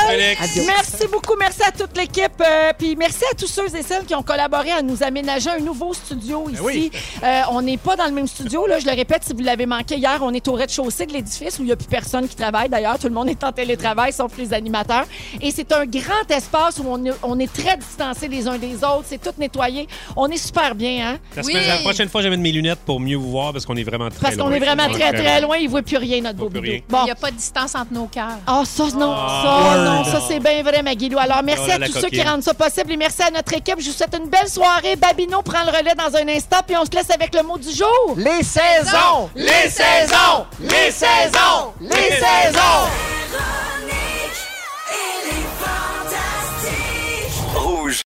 Félix. Félix. Merci beaucoup. Merci à toute l'équipe. euh, Puis merci à tous ceux et celles qui ont collaboré à nous aménager un nouveau studio ici. oui. Euh, on n'est pas dans le même studio. Là, je le répète, si vous l'avez manqué hier, on est au rez-de-chaussée de l'édifice où il n'y a plus personne qui travaille. D'ailleurs, tout le monde est en télétravail, sauf les animateurs. Et c'est un grand espace où on est, on est très distancés les uns des autres. C'est tout nettoyé. On est super bien, hein? La, Oui. semaine- la prochaine fois, je vais mettre mes lunettes pour mieux vous voir parce qu'on est vraiment très Parce qu'on loin. est vraiment très, très loin. Il ne voit plus rien, notre beau bidou. rien. Bon. Il n'y a pas de distance entre nos cœurs. Ah, ça, non, Ah, ça, non, ça, c'est bien vrai, Maguilou. Alors, merci Oh là à tous ceux qui rendent ça possible et merci à notre équipe. Je vous souhaite une belle soirée. Babino prend le relais dans un instant, puis on se laisse avec le mot du jour. Les saisons! Les saisons! Les saisons! Les saisons!